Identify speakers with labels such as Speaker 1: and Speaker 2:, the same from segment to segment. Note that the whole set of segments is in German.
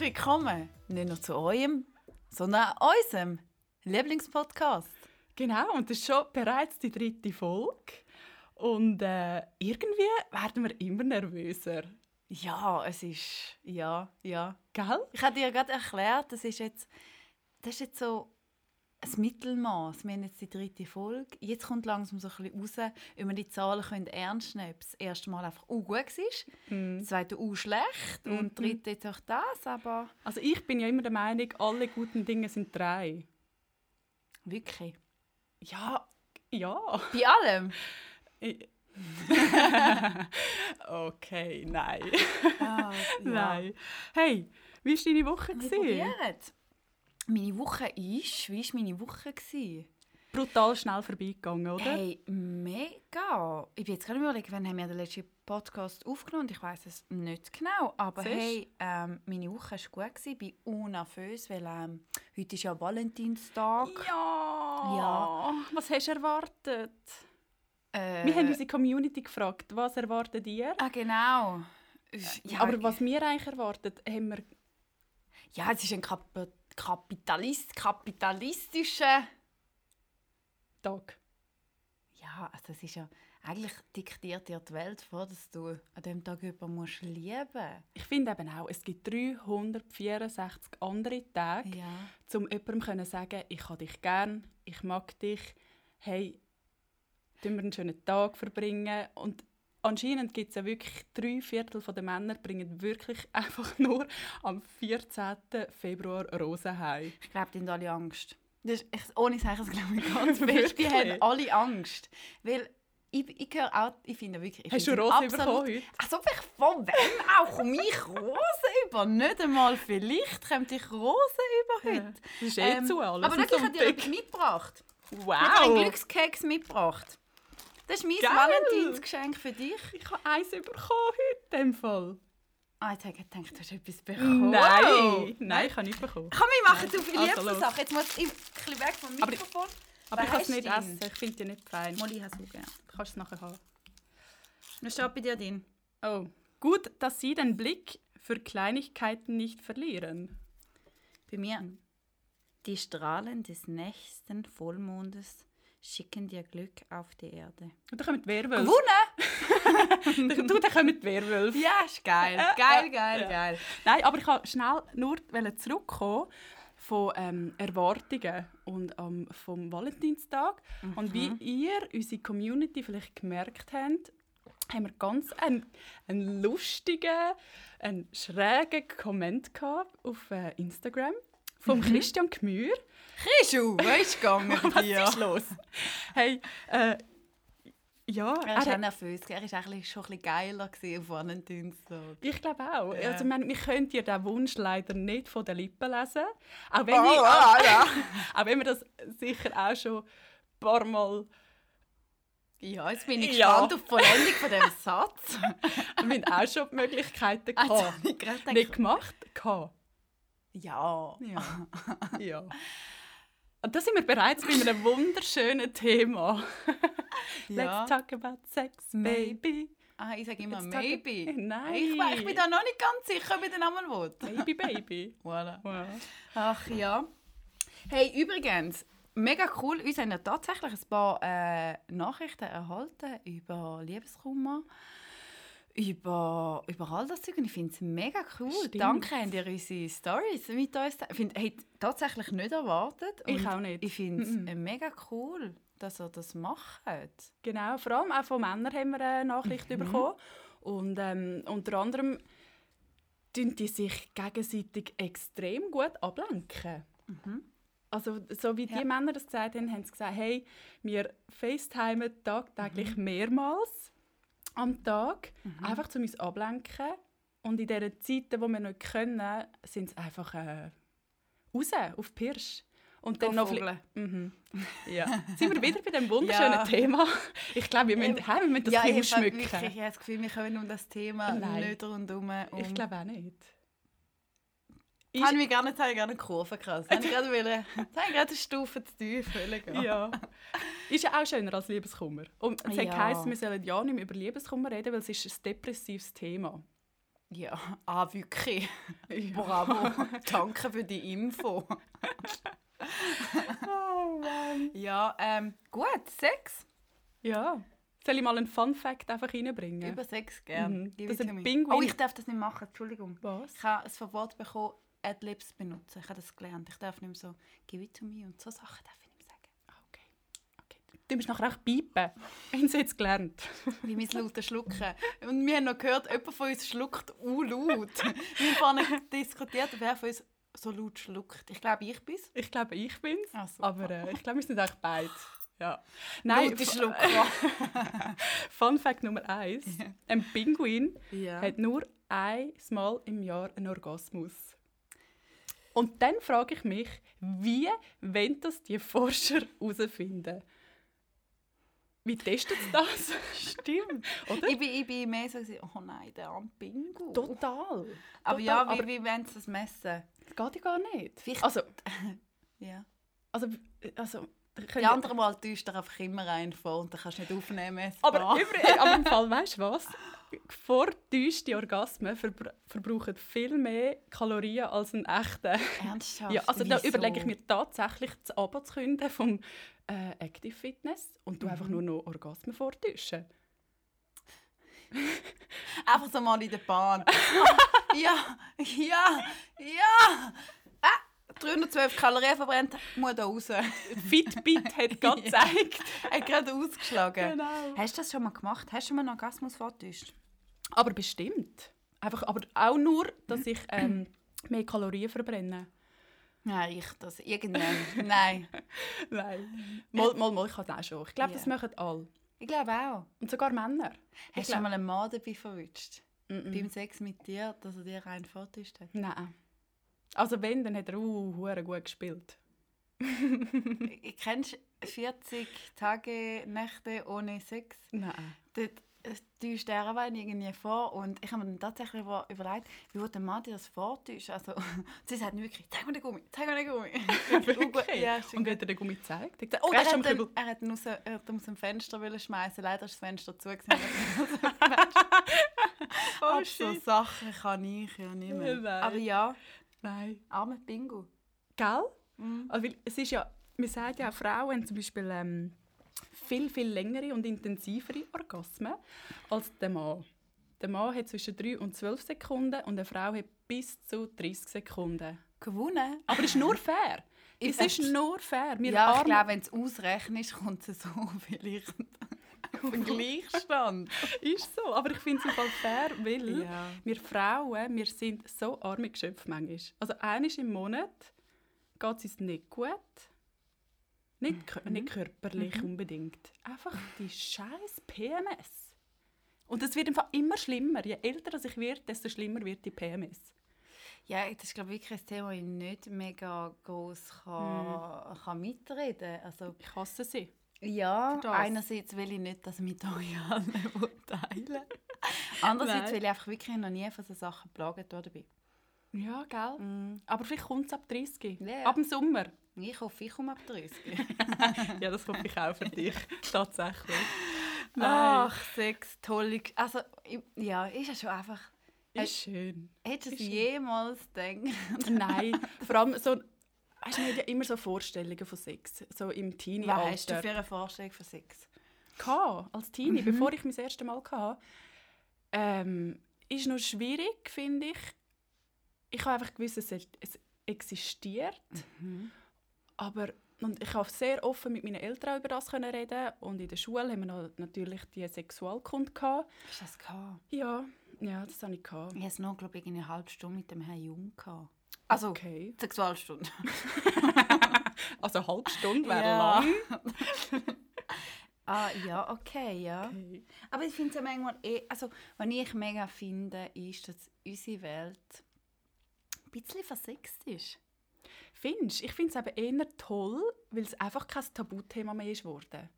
Speaker 1: Herzlich willkommen, nicht nur zu eurem, sondern auch unserem Lieblingspodcast.
Speaker 2: Genau, und das ist schon bereits die dritte Folge. Und äh, irgendwie werden wir immer nervöser.
Speaker 1: Ja, es ist. Ja, ja.
Speaker 2: Gell?
Speaker 1: Ich habe dir gerade erklärt, das ist jetzt, das ist jetzt so ein Mittelmaß. Wir haben jetzt die dritte Folge. Jetzt kommt langsam so ein bisschen raus, ob wir die Zahlen können ernst nehmen können. Das erste Mal einfach auch gut war,
Speaker 2: Mhm.
Speaker 1: das zweite auch schlecht und das dritte jetzt auch das. Aber
Speaker 2: Also ich bin ja immer der Meinung, alle guten Dinge sind drei.
Speaker 1: wirklich.
Speaker 2: Ja, ja.
Speaker 1: Bei allem.
Speaker 2: Okay, nein.
Speaker 1: Ah,
Speaker 2: Nein. Hey, wie war deine Woche?
Speaker 1: Wir probieren. Meine Woche ist, wie war meine Woche? Gewesen?
Speaker 2: Brutal schnell vorbeigegangen, oder?
Speaker 1: Hey, mega. Ich bin jetzt gerade überlegen, wann haben wir den letzten Podcast aufgenommen und ich weiß es nicht genau. Aber
Speaker 2: Siehst?
Speaker 1: hey, ähm, meine Woche war gut. Gewesen. Ich bin unnervös, weil ähm, heute ist ja Valentinstag.
Speaker 2: Ja.
Speaker 1: Ja.
Speaker 2: Was hast du erwartet?
Speaker 1: Äh,
Speaker 2: Wir haben unsere Community gefragt, was erwartet ihr?
Speaker 1: Ah, genau. Ja,
Speaker 2: Aber was wir eigentlich erwartet, haben wir...
Speaker 1: Ja, es ist ein Kap Kapitalist, kapitalistischer...
Speaker 2: Tag.
Speaker 1: Ja, also es ist ja... Eigentlich diktiert dir die Welt vor, dass du an diesem Tag jemanden musst lieben musst.
Speaker 2: Ich finde eben auch, es gibt 364 andere Tage,
Speaker 1: Ja.
Speaker 2: um jemandem können sagen, ich habe dich gern, ich mag dich, hey, tun wir einen schönen Tag verbringen. Und anscheinend gibt es ja wirklich drei Viertel der Männer bringen wirklich einfach nur am 14. Februar Rosen heim.
Speaker 1: Ich glaube, die haben alle Angst. Das ist, ich, ohne Sachen, glaube ich ganz fest. Die haben alle Angst. Weil ich, ich höre auch, ich finde wirklich... Ich
Speaker 2: Hast du Rosen bekommen heute?
Speaker 1: Als ob ich von wem auch komme ich Rosen über? Nicht einmal vielleicht kommt ich Rosen über heute.
Speaker 2: Das ist eh zu alles.
Speaker 1: Aber wirklich, ich habe etwas mitgebracht. Ich habe einen
Speaker 2: Wow!
Speaker 1: Glückskeks mitgebracht. Das ist mein
Speaker 2: Geil.
Speaker 1: Valentinsgeschenk für dich.
Speaker 2: Ich habe eins bekommen heute, in dem Fall.
Speaker 1: Ah, jetzt habe ich gedacht, du hast etwas bekommen.
Speaker 2: Nein! Nein, ich habe nicht bekommen.
Speaker 1: Komm, wir machen zu viele
Speaker 2: Also.
Speaker 1: Sachen. Jetzt muss ich ein bisschen weg vom
Speaker 2: Aber-
Speaker 1: Mikrofon.
Speaker 2: Aber
Speaker 1: Wer
Speaker 2: ich kann es nicht
Speaker 1: du
Speaker 2: essen, ich finde die nicht fein.
Speaker 1: Molly hast du gerne.
Speaker 2: Du kannst es nachher haben.
Speaker 1: Was steht bei dir drin?
Speaker 2: Oh, gut, dass Sie den Blick für Kleinigkeiten nicht verlieren.
Speaker 1: Bei mir. Die Strahlen des nächsten Vollmondes schicken dir Glück auf die Erde.
Speaker 2: Und dann kommen die Werwölfe.
Speaker 1: Gewonnen!
Speaker 2: du, dann kommen die Werwölfe.
Speaker 1: Ja, ist geil. Geil, geil,
Speaker 2: ja.
Speaker 1: geil.
Speaker 2: Nein, aber ich wollte schnell nur zurückkommen von ähm, Erwartungen und ähm, vom Valentinstag. Und wie ihr, unsere Community, vielleicht gemerkt habt, haben wir ganz einen, einen lustigen, einen schrägen Comment gehabt auf äh, Instagram vom Christian Gmür.
Speaker 1: Krischu, was ist gegangen bei
Speaker 2: Was
Speaker 1: dir?
Speaker 2: ist los? Hey, äh, ja,
Speaker 1: Er
Speaker 2: er
Speaker 1: ist auch nervös. Er war schon ein bisschen geiler gewesen auf Valentinstag.
Speaker 2: ich glaube auch.
Speaker 1: Ja.
Speaker 2: Also, ich meine, wir können dir diesen Wunsch leider nicht von den Lippen lesen. Auch wenn,
Speaker 1: Oh,
Speaker 2: wir,
Speaker 1: ah, ja.
Speaker 2: auch wenn wir das sicher auch schon ein paar Mal
Speaker 1: Ja, jetzt bin ich
Speaker 2: Ja.
Speaker 1: gespannt auf die Vollendung von diesem Satz.
Speaker 2: wir haben auch schon die Möglichkeiten
Speaker 1: Also,
Speaker 2: gehabt.
Speaker 1: ich gerade gedacht,
Speaker 2: nicht gemacht. Gehabt.
Speaker 1: ja.
Speaker 2: Ja. ja. Und da sind wir bereits bei einem wunderschönen Thema.
Speaker 1: Ja.
Speaker 2: Let's talk about sex, baby.
Speaker 1: Ah, ich sage immer
Speaker 2: Let's
Speaker 1: maybe.
Speaker 2: Nein.
Speaker 1: Ich, ich bin da noch nicht ganz sicher, ob ich den Namen will.
Speaker 2: Baby, baby.
Speaker 1: Voilà.
Speaker 2: Wow.
Speaker 1: Ach ja. Hey, übrigens, mega cool. Uns haben ja tatsächlich ein paar äh, Nachrichten erhalten über Liebeskummer. Über, über all das Zeug. Und ich finde es mega cool.
Speaker 2: Stimmt.
Speaker 1: Danke, habt ihr unsere Stories mit uns. Ich finde, hey, tatsächlich nicht erwartet.
Speaker 2: Ich auch nicht.
Speaker 1: Ich finde es
Speaker 2: Mhm.
Speaker 1: äh, mega cool, dass ihr das macht.
Speaker 2: Genau, vor allem auch von Männern haben wir eine Nachricht bekommen. Und ähm, unter anderem tun die sich gegenseitig extrem gut ablenken. Also so wie die
Speaker 1: Ja.
Speaker 2: Männer das gesagt haben, haben sie gesagt, hey, wir FaceTimen tagtäglich mehrmals am Tag, einfach um uns ablenken. Und in diesen Zeiten, wo wir nicht können, sind sie einfach äh, raus, auf die Pirsch. Und dann noch mhm. ja. Sind wir wieder bei dem wunderschönen
Speaker 1: Ja.
Speaker 2: Thema. Ich glaube, wir müssen,
Speaker 1: Ähm,
Speaker 2: hey, wir müssen das
Speaker 1: ja, ich
Speaker 2: ausschmücken.
Speaker 1: wirklich ich habe das Gefühl, wir können um das Thema
Speaker 2: Nein.
Speaker 1: nicht rundum. Um.
Speaker 2: Ich glaube auch nicht.
Speaker 1: Ich habe mich gar nicht, habe ich gar nicht Kurve krass. Ich gerade ich gerade eine Stufe zu tief.
Speaker 2: Ja. Ist ja auch schöner als Liebeskummer. Und es
Speaker 1: Ja.
Speaker 2: heisst, wir sollen ja nicht mehr über Liebeskummer reden, weil es ist ein depressives Thema.
Speaker 1: Ja, ah, wirklich.
Speaker 2: Ja.
Speaker 1: Bravo. Danke für die Info.
Speaker 2: Oh Mann.
Speaker 1: Ja, ähm, gut, Sex.
Speaker 2: Ja. Soll ich mal einen Fun Fact einfach reinbringen?
Speaker 1: Über Sex gerne.
Speaker 2: Mhm. Das
Speaker 1: it
Speaker 2: ein. Pinguin-
Speaker 1: Oh, ich darf das nicht machen, Entschuldigung.
Speaker 2: Was?
Speaker 1: Ich habe ein Verbot bekommen, Adlibs benutzen. Ich habe das gelernt. Ich darf nicht mehr so «Give it to me» und so Sachen darf ich nicht mehr sagen.
Speaker 2: Ah, Okay. okay. Du musst nachher auch piepen. Haben sie jetzt gelernt?
Speaker 1: Wie mein lautes Schlucken. Und wir haben noch gehört, jemand von uns schluckt u laut. Wir haben vorhin diskutiert, wer von uns so laut schluckt. Ich glaube, ich bin's.
Speaker 2: Ich glaube, ich bin's.
Speaker 1: Ah, super.
Speaker 2: aber äh, ich glaube, wir sind eigentlich beide. Ja.
Speaker 1: Laute
Speaker 2: Fu-
Speaker 1: Schlucker.
Speaker 2: Fun Fact Nummer eins: Ein Pinguin
Speaker 1: Ja.
Speaker 2: hat nur einmal im Jahr einen Orgasmus. Und dann frage ich mich, wie wollen das die Forscher herausfinden? Wie testen sie das?
Speaker 1: Stimmt.
Speaker 2: Oder?
Speaker 1: Ich bin, ich bin mehr so, oh nein, der arme Bingo.
Speaker 2: Total.
Speaker 1: Aber
Speaker 2: Total.
Speaker 1: ja, wie, wie wollen sie das messen?
Speaker 2: das geht ja gar nicht.
Speaker 1: Vielleicht-
Speaker 2: Also,
Speaker 1: Ja.
Speaker 2: also, also
Speaker 1: Die anderen Mal täuscht er einfach immer einen vor und dann kannst du nicht aufnehmen.
Speaker 2: Aber, aber im Fall, weißt du was? Vortäuschte Orgasmen verbr verbrauchen viel mehr Kalorien als ein echter.
Speaker 1: Ernsthaft?
Speaker 2: Ja, also da
Speaker 1: Wieso?
Speaker 2: überlege ich mir tatsächlich, das Abo zu künden vom äh, Active Fitness und du einfach
Speaker 1: Mhm.
Speaker 2: nur noch Orgasmen vortäuschen.
Speaker 1: Einfach so mal in der Bahn. ja, ja, ja. Ah, 312 Kalorien verbrennt, muss da raus.
Speaker 2: Fitbit hat gerade gezeigt.
Speaker 1: Hat gerade ausgeschlagen.
Speaker 2: Genau.
Speaker 1: Hast du das schon mal gemacht? Hast du schon mal einen Orgasmus vortäuscht?
Speaker 2: Aber bestimmt. Einfach, aber auch nur, dass ich ähm, mehr Kalorien verbrenne.
Speaker 1: Nein, ich das irgendwann. Nein.
Speaker 2: Nein. Mal, mal, mal, ich habe das auch schon. Ich glaube, das
Speaker 1: Ja.
Speaker 2: machen alle.
Speaker 1: Ich glaube auch.
Speaker 2: Und sogar Männer.
Speaker 1: Hast du schon mal einen Mann dabei verwünscht?
Speaker 2: Mm-mm.
Speaker 1: Beim Sex mit dir, dass er dir einen vortäuscht hat?
Speaker 2: Nein. Also wenn, dann hat er uh, gut gespielt.
Speaker 1: Ich- Kennst du 40 Tage, Nächte ohne Sex?
Speaker 2: Nein.
Speaker 1: Dort äh, täuscht er aber irgendwie vor und ich habe mir dann tatsächlich über- überlegt, wie würde der Mann dir das vortäuschen? Also, sie sagt wirklich, zeig mir den Gummi, zeig mir den Gummi.
Speaker 2: Wirklich?
Speaker 1: Ja,
Speaker 2: Und hat er den Gummi gezeigt? Er hat gesagt,
Speaker 1: Oh, er, hat
Speaker 2: Kübel.
Speaker 1: er hat ihn aus, er hat aus dem Fenster schmeißen. Leider ist das Fenster zu.
Speaker 2: Oh,
Speaker 1: Aber so Sachen kann ich ja nicht mehr. Aber ja,
Speaker 2: Nein.
Speaker 1: arme Bingo.
Speaker 2: Gell?
Speaker 1: Mhm.
Speaker 2: Also, weil es ist ja, man sagt ja auch, Frauen haben zum Beispiel ähm, viel, viel längere und intensivere Orgasmen als der Mann. Der Mann hat zwischen 3 und 12 Sekunden und eine Frau hat bis zu 30 Sekunden.
Speaker 1: Gewonnen?
Speaker 2: Aber es ist nur fair. Es ist nur fair. Wir
Speaker 1: ja, ich glaube, wenn du es ausrechnest, kommt es so vielleicht den Gleichstand.
Speaker 2: Ist so, aber ich finde es im Fall fair, weil
Speaker 1: Ja.
Speaker 2: wir Frauen, wir sind so arme Geschöpfe manchmal. Also einmal im Monat geht es uns nicht gut. Nicht, kö- nicht körperlich unbedingt. Einfach die scheiß PMS. Und es wird im Fall immer schlimmer. Je älter ich werde, desto schlimmer wird die PMS.
Speaker 1: Ja, das ist glaube ich wirklich ein Thema, das ich nicht mega groß kann, kann mitreden Also
Speaker 2: Ich hasse sie.
Speaker 1: Ja, einerseits will ich nicht, dass ich mit euch allen teilen Andererseits
Speaker 2: Nein.
Speaker 1: will ich einfach wirklich noch nie von so Sachen geplagt worden bin.
Speaker 2: Ja, gell? Aber vielleicht kommt es ab 30.
Speaker 1: Ja.
Speaker 2: Ab dem Sommer.
Speaker 1: Ich hoffe, ich komme ab 30.
Speaker 2: Ja, das hoffe ich auch für dich. Tatsächlich.
Speaker 1: Ach, Sex, toll. Also, ja, ist ja schon einfach...
Speaker 2: Ist schön.
Speaker 1: Hättest du es jemals gedacht?
Speaker 2: Nein, vor allem so, weißt du, man hat ja immer so Vorstellungen von Sex, so im
Speaker 1: Was
Speaker 2: Teenie-Alter.
Speaker 1: hast du für eine Vorstellung von Sex?
Speaker 2: Gehabt, als Teenie, bevor ich mein das erste Mal hatte. Ähm, ist noch schwierig, finde ich. Ich habe einfach gewusst, es, es existiert, aber und ich habe sehr offen mit meinen Eltern über das können reden und in der Schule haben wir natürlich die Sexualkunde gehabt.
Speaker 1: Hast du das gehabt?
Speaker 2: Ja, ja, das habe ich gehabt.
Speaker 1: Ich hatte es noch, glaube ich, eine halbe Stunde mit dem Herrn Jung. Gehabt. Also,
Speaker 2: Okay.
Speaker 1: Sexualstunde.
Speaker 2: Also eine halbe Stunde wäre
Speaker 1: Ja.
Speaker 2: lang.
Speaker 1: ah, ja, okay, ja.
Speaker 2: Okay.
Speaker 1: Aber ich finde es ja manchmal eh, also, was ich mega finde, ist, dass unsere Welt ein bisschen versext ist.
Speaker 2: Findest du? Ich finde es eben eher toll, weil es einfach kein Tabuthema mehr ist geworden.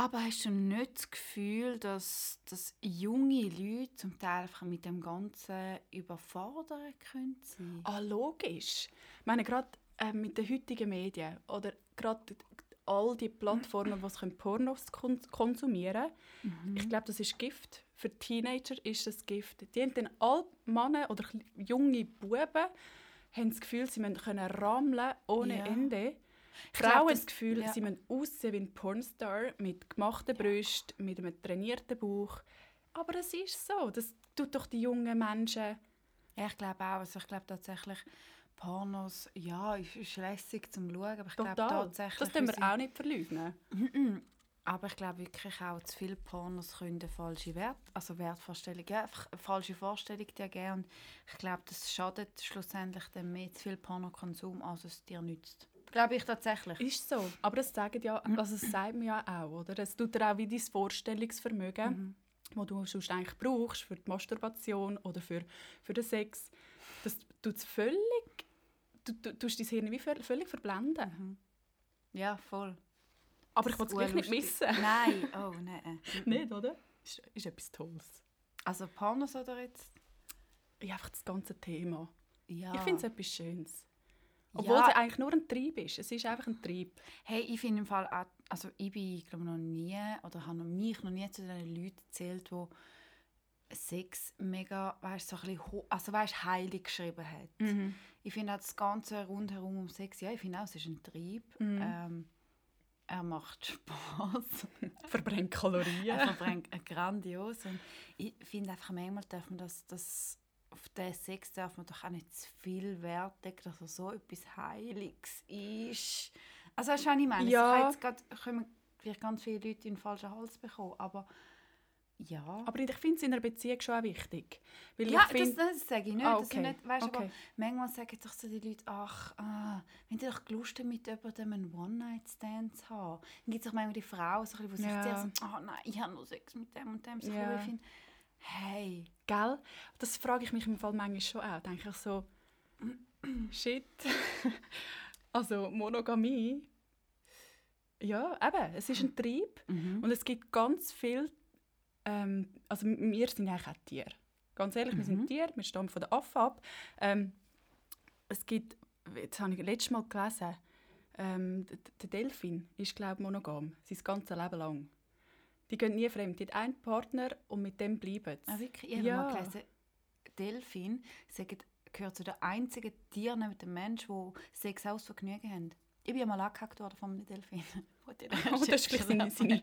Speaker 1: Aber hast du nicht das Gefühl, dass, dass junge Leute zum Teil einfach mit dem Ganzen überfordert können sein?
Speaker 2: Ah, logisch. Ich meine, gerade äh, mit den heutigen Medien oder gerade all die Plattformen, die sie Pornos kon konsumieren können, ich glaube, das ist Gift für Teenager ist das Gift. Die haben dann alle Männer oder junge Buben haben das Gefühl, sie müssen können rammeln ohne
Speaker 1: Ja.
Speaker 2: Ende.
Speaker 1: Ich
Speaker 2: haben
Speaker 1: das-
Speaker 2: Gefühl,
Speaker 1: ja.
Speaker 2: sie müssen aussehen wie ein Pornstar mit gemachten Brüsten, mit einem trainierten Bauch. Aber es ist so. Das tut doch die jungen Menschen.
Speaker 1: Ja, ich glaube auch. Also ich glaube tatsächlich, Pornos, ja, ist, ist lässig zum Schauen, aber ich glaube tatsächlich...
Speaker 2: Das dürfen wir auch nicht verleugnen.
Speaker 1: Aber ich glaube wirklich auch, zu viele Pornos können falsche Wert, also Wertvorstellung, ja, falsche Vorstellung dir geben. Und ich glaube, das schadet schlussendlich dann mehr zu viel Pornokonsum, als es dir nützt. Glaube ich tatsächlich.
Speaker 2: Ist so. Aber das, sagen ja, also das sagt man ja auch. Oder? Es tut dir auch wie dein Vorstellungsvermögen, das du sonst eigentlich brauchst für die Masturbation oder für, für den Sex. Das tut es völlig... Du, du tust dein Hirn wie völ- völlig verblenden.
Speaker 1: Ja, voll.
Speaker 2: Aber ich will es gleich nicht missen.
Speaker 1: Nein, oh nein.
Speaker 2: nicht, oder? Ist, ist etwas Tolles.
Speaker 1: Also Pornos oder jetzt?
Speaker 2: Ja, einfach das ganze Thema.
Speaker 1: Ja.
Speaker 2: Ich finde es etwas Schönes. Obwohl
Speaker 1: Ja.
Speaker 2: es eigentlich nur ein Trieb ist. Es ist einfach ein Trieb.
Speaker 1: Hey, ich finde im Fall auch, also ich bin glaube noch nie oder habe noch mich noch nie zu den Leuten gezählt, wo Sex mega, weißt so ein bisschen, also weißt heilig geschrieben hat. Ich finde auch das ganze rundherum um Sex, ja, ich finde auch, es ist ein Trieb. Ähm, er macht Spaß.
Speaker 2: Verbrennt Kalorien.
Speaker 1: er verbringt äh, grandios und ich finde einfach manchmal darf man das, das auf den Sex darf man doch auch nicht zu viel Wert legen, dass er so etwas Heiliges ist. Also weißt du, was ich meine?
Speaker 2: Ja.
Speaker 1: Es kann jetzt grad, können vielleicht ganz viele Leute in den falschen Hals bekommen, aber ja.
Speaker 2: Aber ich finde es in einer Beziehung schon auch wichtig. Weil
Speaker 1: ja,
Speaker 2: ich find,
Speaker 1: das, das sage ich nicht.
Speaker 2: Ah, okay.
Speaker 1: nicht weißt, aber
Speaker 2: Okay.
Speaker 1: manchmal sagen doch so die Leute, ach, ah, wenn die doch Lust haben, mit jemandem einen One-Night-Stand zu haben. Dann gibt es auch manchmal die Frauen, so, die sich
Speaker 2: Ja.
Speaker 1: sehr so, ah nein, ich habe nur Sex mit dem und dem. So,
Speaker 2: ja.
Speaker 1: Ich finde, hey,
Speaker 2: Gell? Das frage ich mich im Fall manchmal schon auch. Denke ich so, shit. also Monogamie, ja, eben, es ist ein Trieb und es gibt ganz viel, ähm, also wir sind eigentlich auch Tiere. Ganz ehrlich, wir sind Tiere, wir stammen von den Affen ab. Ähm, es gibt, jetzt habe ich letztes Mal gelesen, ähm, der Delfin ist, glaube ich, monogam, sein ganzes Leben lang. Die gehen nie fremd, die haben einen Partner und mit dem bleiben sie.
Speaker 1: ah, wirklich, ich habe
Speaker 2: Ja.
Speaker 1: mal gelesen, Delfin gehört zu den einzigen Tieren neben dem Mensch, die Sex aus Vergnügen haben. Ich bin einmal angehackt worden von einem Delfin.
Speaker 2: Oh, das war seine, seine,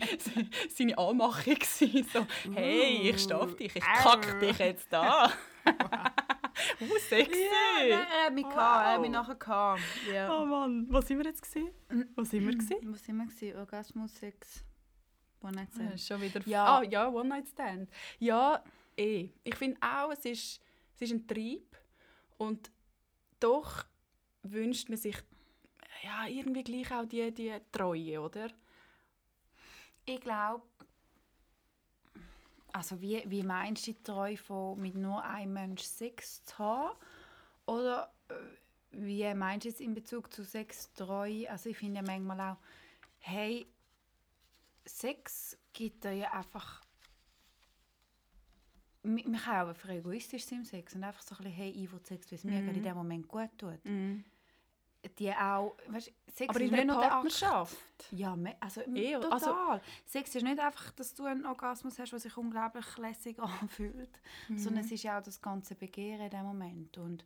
Speaker 2: seine Anmachung. gewesen. So, hey, ich stehe auf dich, ich kack dich jetzt da. uh, sexy.
Speaker 1: Ja, er hat mich
Speaker 2: Wow.
Speaker 1: gehabt, er hat mich nachher gehabt. Ja.
Speaker 2: Oh Mann, was sind wir jetzt gesehen? Was sind wir gesehen?
Speaker 1: Wo sind wir? gewesen? Orgasmus, Sex, One-Night-Stand.
Speaker 2: Ja, schon wieder.
Speaker 1: Ja.
Speaker 2: Ah, ja, One Night Stand. Ja, eh. Ich finde auch, es ist, es ist ein Trieb und doch wünscht man sich ja irgendwie gleich auch die, die Treue, oder?
Speaker 1: Ich glaube, also wie, wie meinst du die Treue von mit nur einem Mensch Sex zu haben? Oder äh, wie meinst du es in Bezug zu Sex Treue? Also ich finde ja manchmal auch, hey, Sex gibt dir ja einfach man kann auch einfach egoistisch sein im Sex und einfach so ein bisschen, hey, ich will Sex, weil es mir gerade in dem Moment gut tut. Die auch, weißt, Sex
Speaker 2: Aber
Speaker 1: ist
Speaker 2: in
Speaker 1: Akt.
Speaker 2: Partnerschaft.
Speaker 1: Ja, also
Speaker 2: Eh,
Speaker 1: total.
Speaker 2: also-
Speaker 1: Sex ist nicht einfach, dass du einen Orgasmus hast, der sich unglaublich lässig anfühlt, sondern es ist ja auch das ganze Begehren in dem Moment. Und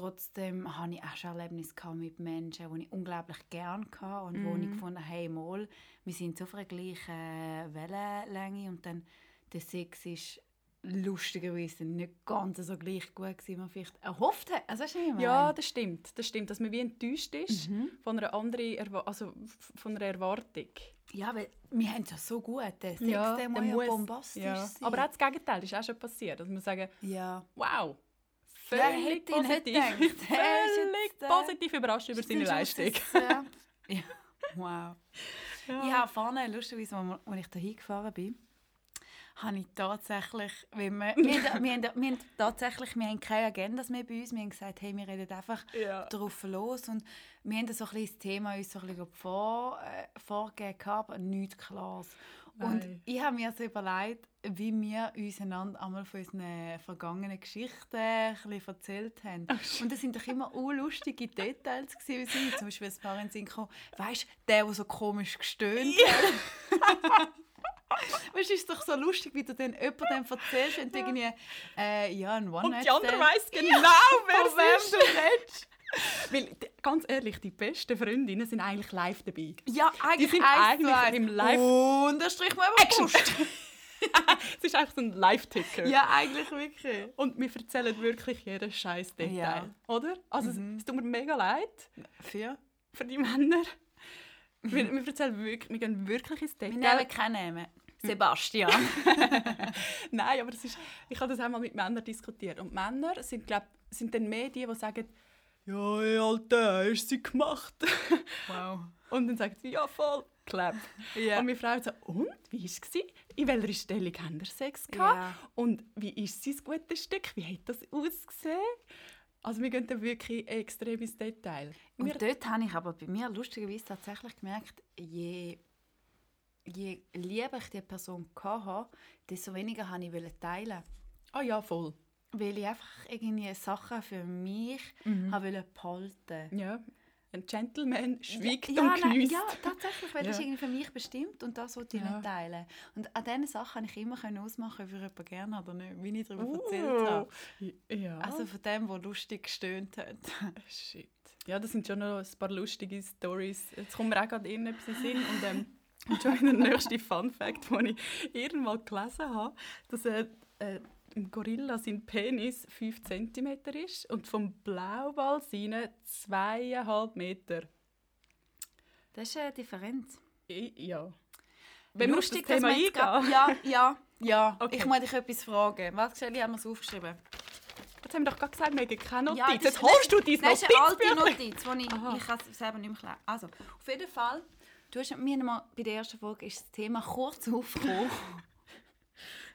Speaker 1: trotzdem hatte ich auch schon Erlebnisse mit Menschen, die ich unglaublich gerne hatte und wo ich gefunden habe, hey, mal, wir sind so auf einer gleichen Wellenlänge und dann der Sex ist lustigerweise nicht ganz so gleich gut gewesen, wie man vielleicht erhofft hat. Also?
Speaker 2: Ja, das stimmt. Das stimmt, dass man wie enttäuscht ist von einer anderen Erwa also von einer Erwartung.
Speaker 1: ja, weil wir haben es ja so gut. Der Sex,
Speaker 2: Ja,
Speaker 1: der
Speaker 2: der
Speaker 1: muss ja bombastisch
Speaker 2: Ja.
Speaker 1: sein.
Speaker 2: Aber auch das Gegenteil ist auch schon passiert. Dass wir sagen,
Speaker 1: ja.
Speaker 2: wow, völlig
Speaker 1: nicht
Speaker 2: positiv, völlig
Speaker 1: jetzt, äh,
Speaker 2: positiv überrascht über seine Leistung.
Speaker 1: äh, ja. Wow. Ich habe vorne, lustigerweise, als als ich da hingefahren bin, habe ich tatsächlich, weil wir, wir, haben, wir, haben, wir haben tatsächlich, wir haben keine Agenda mehr bei uns, wir haben gesagt, hey, wir reden einfach
Speaker 2: Ja.
Speaker 1: drauf los und wir haben so ein bisschen das Thema uns so ein bisschen vor, äh, vorgegeben, aber nichts Klares. Und ich habe mir so überlegt, wie wir uns einander einmal von unseren vergangenen Geschichten ein erzählt haben. Und das sind doch immer lustige Details gewesen. wie sie- Zum Beispiel ein paar in Sinn gekommen, weißt du, der, der so komisch gestöhnt hat. Weißt du, es ist doch so lustig, wie du dann jemandem erzählst und irgendwie, äh, ja, ein one
Speaker 2: Und die andere weiss genau, wer
Speaker 1: von wem du redest.
Speaker 2: Weil, ganz ehrlich, die besten Freundinnen sind eigentlich live dabei.
Speaker 1: Ja, eigentlich
Speaker 2: sind
Speaker 1: eins
Speaker 2: eigentlich im Live-
Speaker 1: Unterstrich mal Action.
Speaker 2: Es ist einfach so ein Live-Ticker.
Speaker 1: Ja, eigentlich wirklich.
Speaker 2: Und wir erzählen wirklich jeden scheiß Detail.
Speaker 1: Ja. Mhm.
Speaker 2: Oder? Also es- es tut mir mega leid
Speaker 1: Für?
Speaker 2: für die Männer. wir, wir erzählen wirklich, wir gehen wirklich ins
Speaker 1: Wir
Speaker 2: Detail.
Speaker 1: nehmen keinen Namen. Sebastian.
Speaker 2: Nein, aber es ist, ich habe das einmal mit Männern diskutiert. Und Männer sind, glaub, sind dann mehr die, die sagen, ja, ey, Alter, hast du sie gemacht?
Speaker 1: wow.
Speaker 2: Und dann sagen sie, ja, voll, clap.
Speaker 1: Ja.
Speaker 2: Und wir Frauen so, und, wie war es? In welcher Stellung haben ihr Sex gehabt? Und wie ist sein gutes Stück? Wie hat das ausgesehen? Also wir gehen da wirklich extrem ins Detail. Wir,
Speaker 1: Und dort habe ich aber bei mir lustigerweise tatsächlich gemerkt, je, je lieber ich die Person hatte, desto weniger wollte ich teilen.
Speaker 2: ah ja, voll.
Speaker 1: Weil ich einfach irgendwie Sachen für mich
Speaker 2: Mhm.
Speaker 1: wollte behalten.
Speaker 2: Ja. Ein Gentleman schwiegt
Speaker 1: ja,
Speaker 2: und
Speaker 1: nein,
Speaker 2: geniesst.
Speaker 1: ja, tatsächlich, weil das
Speaker 2: Ja.
Speaker 1: ist irgendwie für mich bestimmt und das wollte ich
Speaker 2: Ja.
Speaker 1: nicht teilen. Und an diesen Sachen konnte ich immer ausmachen, ob ich jemanden gerne oder nicht, wie ich darüber
Speaker 2: Uh,
Speaker 1: erzählt habe.
Speaker 2: Ja.
Speaker 1: Also von dem, der lustig gestöhnt hat.
Speaker 2: Shit. Ja, das sind schon noch ein paar lustige Stories. Jetzt kommt mir auch gerade irgendetwas in Sinn. Und, ähm, und schon der nächste Fun Fact, den ich irgendwann gelesen habe, dass äh, äh, ein Gorilla sein Penis 5 cm ist und vom Blauwal seine 2,5 Meter.
Speaker 1: Das ist eine Differenz.
Speaker 2: I ja. Wenn wir auf das
Speaker 1: Lustig,
Speaker 2: Thema eingehen.
Speaker 1: grad- Ja, ja, ja.
Speaker 2: Okay.
Speaker 1: Ich muss dich etwas fragen. Was Shelly, haben wir es aufgeschrieben?
Speaker 2: Jetzt haben wir doch gerade gesagt, wir haben keine Notiz.
Speaker 1: Ja, das
Speaker 2: Jetzt
Speaker 1: ist-
Speaker 2: holst du dein
Speaker 1: Das ist eine alte. Notiz, die ich,
Speaker 2: Aha.
Speaker 1: ich kann selber nicht mehr klären. Also, auf jeden Fall, du hast mir mal, bei der ersten Folge ist das Thema kurz aufgekommen.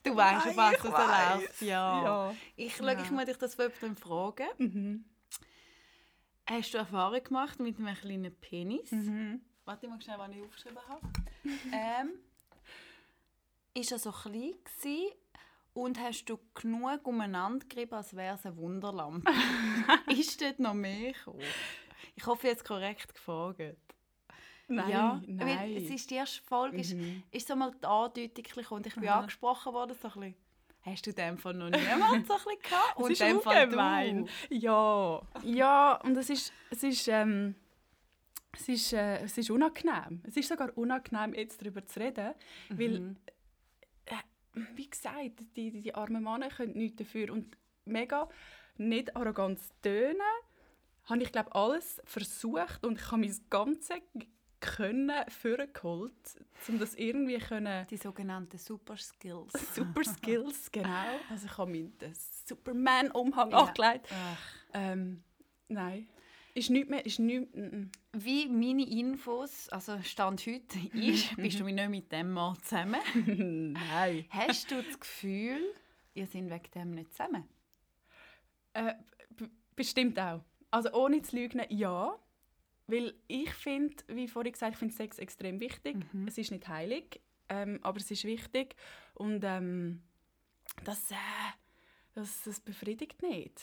Speaker 1: du weißt schon, was
Speaker 2: ich
Speaker 1: das läuft. Ja.
Speaker 2: Ja.
Speaker 1: Ich, schau,
Speaker 2: Ja.
Speaker 1: ich muss dich das von jemandem fragen.
Speaker 2: Mhm.
Speaker 1: Hast du Erfahrung gemacht mit einem kleinen Penis?
Speaker 2: Mhm.
Speaker 1: Warte mal schnell, was ich aufgeschrieben habe. ähm, ist er so klein gewesen und hast du genug umeinander gerieben, als wäre es eine Wunderlampe? ist dort noch mehr gekommen? Ich hoffe, jetzt korrekt gefragt.
Speaker 2: Nein,
Speaker 1: ja,
Speaker 2: nein.
Speaker 1: Weil es ist die erste Folge, ist,
Speaker 2: Mhm.
Speaker 1: ist so mal die Andeutung gekommen und ich bin
Speaker 2: Aha.
Speaker 1: angesprochen worden, so ein bisschen, hast du dem von noch niemand so ein bisschen gehabt? Und
Speaker 2: ist
Speaker 1: dem Fall
Speaker 2: ungemein.
Speaker 1: du.
Speaker 2: Ja, ja, und es ist, es ist, ähm, es ist, äh, es ist unangenehm. Es ist sogar unangenehm, jetzt darüber zu reden, weil,
Speaker 1: Mhm.
Speaker 2: äh, wie gesagt, die, die, die armen Männer können nichts dafür und mega nicht arrogant tönen, habe ich glaube alles versucht und ich habe mein ganzes Können vorgeholt, um das irgendwie können
Speaker 1: Die sogenannten Super Skills.
Speaker 2: Super Skills, genau. Also ich habe mir den Superman-Umhang
Speaker 1: Ja.
Speaker 2: angelegt. Ähm, nein. Ist nicht mehr, ist nicht, mm,
Speaker 1: Wie meine Infos, also Stand heute ist, bist du nicht mit dem Mann zusammen.
Speaker 2: mm. nein.
Speaker 1: Hast du das Gefühl, ihr seid wegen dem nicht zusammen?
Speaker 2: Äh, bestimmt auch. Also ohne zu lügen, ja. Weil ich finde, wie vorhin gesagt, ich finde Sex extrem wichtig.
Speaker 1: Mhm.
Speaker 2: Es ist nicht heilig, ähm, aber es ist wichtig. Und ähm, das, äh, das, das befriedigt nicht.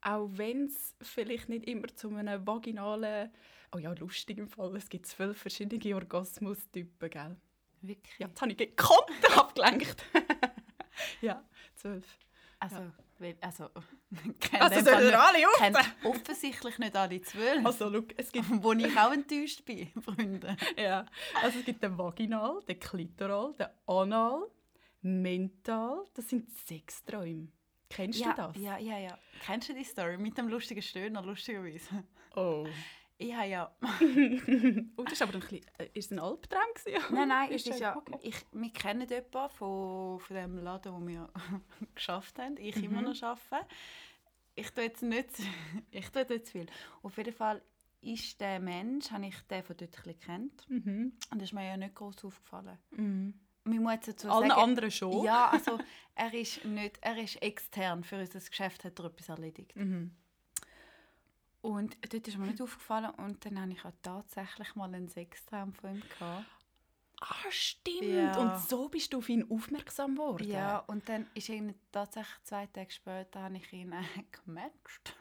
Speaker 2: Auch wenn es vielleicht nicht immer zu einem vaginalen... Oh ja, lustig im Fall. Es gibt zwölf verschiedene Orgasmustypen, gell?
Speaker 1: Wirklich?
Speaker 2: Ja, jetzt habe ich gekonnt abgelenkt. ja, zwölf.
Speaker 1: Also, weil, also, kennt
Speaker 2: Also sollen alle
Speaker 1: kennt offensichtlich nicht alle zwölf.
Speaker 2: Also, schau, es gibt
Speaker 1: wo ich auch enttäuscht bin, Freunde.
Speaker 2: Ja, also es gibt den Vaginal, den Klitoral, den Anal, Mental. Das sind sechs Träume. Kennst
Speaker 1: ja,
Speaker 2: du das?
Speaker 1: Ja, ja, ja. Kennst du die Story mit dem lustigen Stöhner, lustigerweise?
Speaker 2: Oh.
Speaker 1: Ich habe ja...
Speaker 2: oh, das ist aber ein bisschen, äh, ist ein Albtraum gewesen?
Speaker 1: Nein, nein, es
Speaker 2: Ist
Speaker 1: ist
Speaker 2: ja- okay.
Speaker 1: Ich, wir kennen jemanden von, von dem Laden, wo wir geschafft haben. Ich
Speaker 2: Mhm.
Speaker 1: immer noch arbeite. Ich tue jetzt nicht... ich tue zu viel. Auf jeden Fall ist der Mensch, habe ich den von dort ein kennt.
Speaker 2: Mhm.
Speaker 1: Und das ist mir ja nicht groß aufgefallen.
Speaker 2: Mhm.
Speaker 1: Man muss jetzt dazu
Speaker 2: Allen
Speaker 1: sagen...
Speaker 2: anderen schon?
Speaker 1: Ja, also er ist nicht, er ist extern für unser Geschäft, hat er etwas erledigt.
Speaker 2: Mhm.
Speaker 1: Und dort ist mir nicht aufgefallen und dann hatte ich auch tatsächlich mal einen Sextraum von ihm. Gehabt.
Speaker 2: Ah, stimmt.
Speaker 1: Ja.
Speaker 2: Und so bist du auf ihn aufmerksam geworden?
Speaker 1: Ja, und dann ist irgendwie tatsächlich zwei Tage später habe ich ihn äh, gematcht.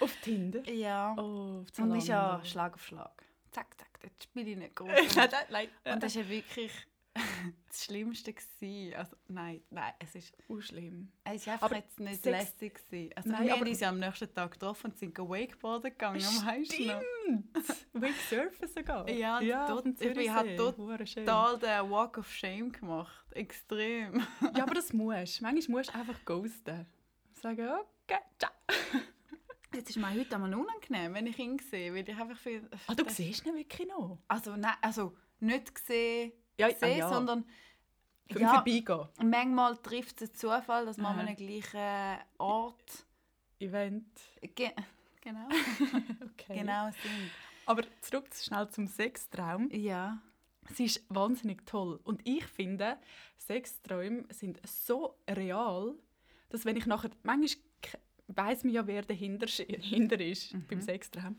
Speaker 2: Auf Tinder?
Speaker 1: Ja.
Speaker 2: Oh, auf
Speaker 1: und ist ja. Schlag auf Schlag. Zack, zack, das spiele ich nicht groß.
Speaker 2: Nein, nein, nein.
Speaker 1: und das ist ja wirklich das Schlimmste gewesen. Also, nein, nein, es ist,
Speaker 2: Oh, schlimm.
Speaker 1: es ist einfach
Speaker 2: Aber
Speaker 1: jetzt nicht
Speaker 2: Sex-
Speaker 1: lässig gewesen. Also,
Speaker 2: Nein,
Speaker 1: wir haben uns ja am nächsten Tag getroffen und sind Wakeboarden gegangen.
Speaker 2: Stimmt! Wake Surfen sogar.
Speaker 1: Ja, dort-
Speaker 2: auf dem
Speaker 1: ich bin halt dort. Total den Walk of Shame gemacht. Extrem.
Speaker 2: Ja, aber das musst du. Manchmal musst du einfach ghosten. Sagen, okay, ciao.
Speaker 1: Jetzt ist mir heute einmal unangenehm, wenn ich ihn sehe, weil ich einfach viel...
Speaker 2: Ah, du siehst ihn wirklich noch?
Speaker 1: Also, nein, also nicht gesehen,
Speaker 2: Ja,
Speaker 1: gesehen
Speaker 2: ah, ja.
Speaker 1: sondern
Speaker 2: Für
Speaker 1: ja,
Speaker 2: Vorbeigehen.
Speaker 1: manchmal trifft es Zufall, dass man an einem gleichen Ort
Speaker 2: Event.
Speaker 1: ge genau,
Speaker 2: Okay.
Speaker 1: genau sind.
Speaker 2: Aber zurück schnell zum Sextraum.
Speaker 1: Ja.
Speaker 2: Sie ist wahnsinnig toll. Und ich finde, Sexträume sind so real, dass wenn ich nachher... Manchmal weiß man ja, wer dahinter hinter ist beim Sextraum.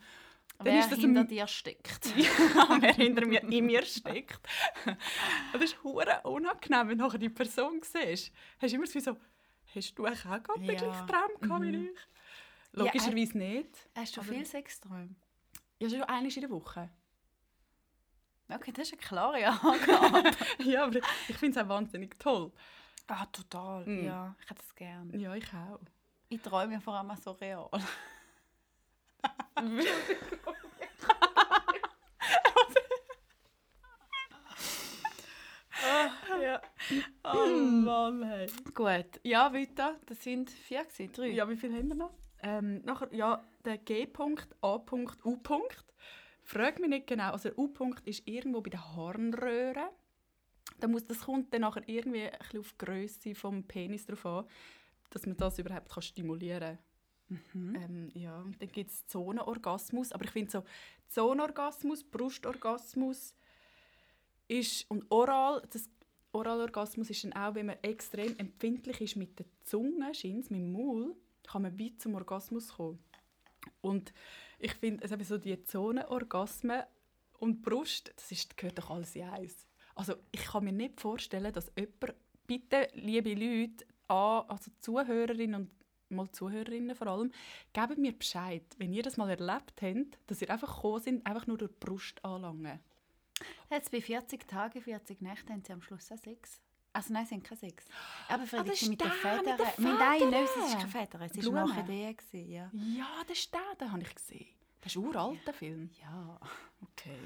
Speaker 2: Dann
Speaker 1: Wer
Speaker 2: ist das
Speaker 1: hinter
Speaker 2: ein-
Speaker 1: dir steckt.
Speaker 2: wer hinter mir, in mir steckt. Das ist hure unangenehm, wenn du nachher die Person siehst. Hast du immer so, hast du auch gerade den
Speaker 1: Ja.
Speaker 2: gleichen Traum gehabt wie ich? Logischerweise nicht.
Speaker 1: Hast du
Speaker 2: Aber-
Speaker 1: viel Sexträume?
Speaker 2: Ja, schon einmal in der Woche.
Speaker 1: Okay, das ist eine klare Angabe.
Speaker 2: ja, aber ich finde es auch wahnsinnig toll.
Speaker 1: ah, total.
Speaker 2: Mm.
Speaker 1: Ja, ich hätte es gerne.
Speaker 2: Ja, ich auch.
Speaker 1: Ich träume ja vor allem so real.
Speaker 2: Ja. Oh Mann, hey.
Speaker 1: Gut, ja, weiter. Das sind vier, gewesen, drei.
Speaker 2: Ja, wie viel haben wir noch? Ähm, nachher, ja, der G-Punkt, A-Punkt, U-Punkt. Frag mich nicht genau. Also der U-Punkt ist irgendwo bei der Harnröhre. Da muss, das kommt dann nachher irgendwie ein bisschen auf die Grösse vom Penis drauf an, dass man das überhaupt kann stimulieren kann. Ähm, ja, dann gibt es Zonenorgasmus. Aber ich finde so, Zonenorgasmus, Brustorgasmus ist, und Oral, das Oralorgasmus ist dann auch, wenn man extrem empfindlich ist mit der Zunge, scheint's, mit dem Maul, kann man weit zum Orgasmus kommen. Und ich finde, also so die Zonenorgasmen und Brust, das ist, gehört doch alles in eins. Also ich kann mir nicht vorstellen, dass jemand, bitte, liebe Leute, also Zuhörerinnen und mal Zuhörerinnen vor allem, gebt mir Bescheid, wenn ihr das mal erlebt habt, dass ihr einfach gekommen sind, einfach nur durch die Brust anlangen.
Speaker 1: Jetzt bei 40 Tagen, 40 Nächten haben sie am Schluss auch Sechs. Also nein, es sind keine Sechs. Aber
Speaker 2: Ah,
Speaker 1: Friedrich, sie mit
Speaker 2: der mit
Speaker 1: Federn.
Speaker 2: den
Speaker 1: Mit nein, nein, es ist keine Federn. Es war
Speaker 2: Blumen.
Speaker 1: nach Idee. gewesen, Ja.
Speaker 2: Ja, das ist der, den habe ich gesehen. Das ist ein uralter Film.
Speaker 1: ja.
Speaker 2: Okay.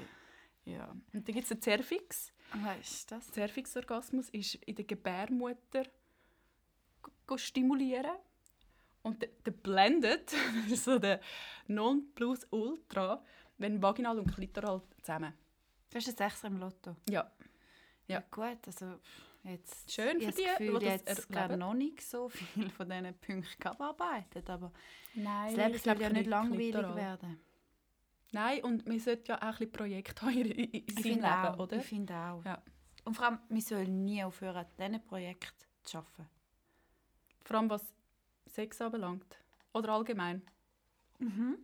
Speaker 2: Ja. Und dann gibt es den Cervix.
Speaker 1: Was ist das?
Speaker 2: Cervixorgasmus ist in der Gebärmutter stimulieren. Und der, der das ist so der Nonplusultra, wenn Vaginal und Klitoral zusammen.
Speaker 1: Das ist ein Sechser im Lotto.
Speaker 2: Ja.
Speaker 1: Ja,
Speaker 2: Ja.
Speaker 1: gut, also jetzt...
Speaker 2: Schön
Speaker 1: ich
Speaker 2: für die,
Speaker 1: das Gefühl,
Speaker 2: die das
Speaker 1: jetzt
Speaker 2: erleben.
Speaker 1: noch nicht so viel von diesen Punkten gearbeitet, aber
Speaker 2: Nein,
Speaker 1: das Leben soll ja nicht langweilig werden.
Speaker 2: Nein, und man sollte ja auch ein bisschen Projekte haben in, in, in
Speaker 1: Ich
Speaker 2: seinem Leben,
Speaker 1: auch,
Speaker 2: oder?
Speaker 1: ich finde auch.
Speaker 2: Ja.
Speaker 1: Und vor allem, wir sollen nie aufhören, an diesen Projekten zu arbeiten.
Speaker 2: Vor allem was Sex anbelangt. Oder allgemein.
Speaker 1: Mhm.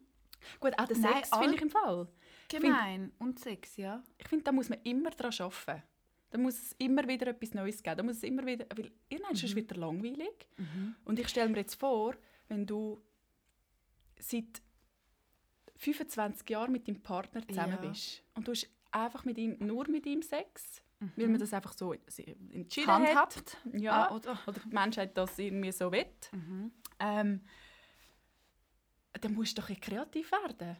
Speaker 2: Gut, auch der Sex finde ich im Fall.
Speaker 1: Gemein. Und Sex, ja.
Speaker 2: Ich finde, da muss man immer daran arbeiten. Da muss es immer wieder etwas Neues geben. Da muss es immer wieder, weil irgendwann ist es wieder langweilig. Und ich stelle mir jetzt vor, wenn du seit 25 Jahren mit deinem Partner zusammen
Speaker 1: Ja.
Speaker 2: bist und du hast einfach mit ihm, nur mit ihm Sex, weil man das einfach so entschieden
Speaker 1: Mhm.
Speaker 2: hat.
Speaker 1: Handhabt.
Speaker 2: Ja,
Speaker 1: Ah, oder?
Speaker 2: oder die Menschheit das irgendwie so will.
Speaker 1: Mhm.
Speaker 2: Ähm, dann musst du doch ein kreativ werden.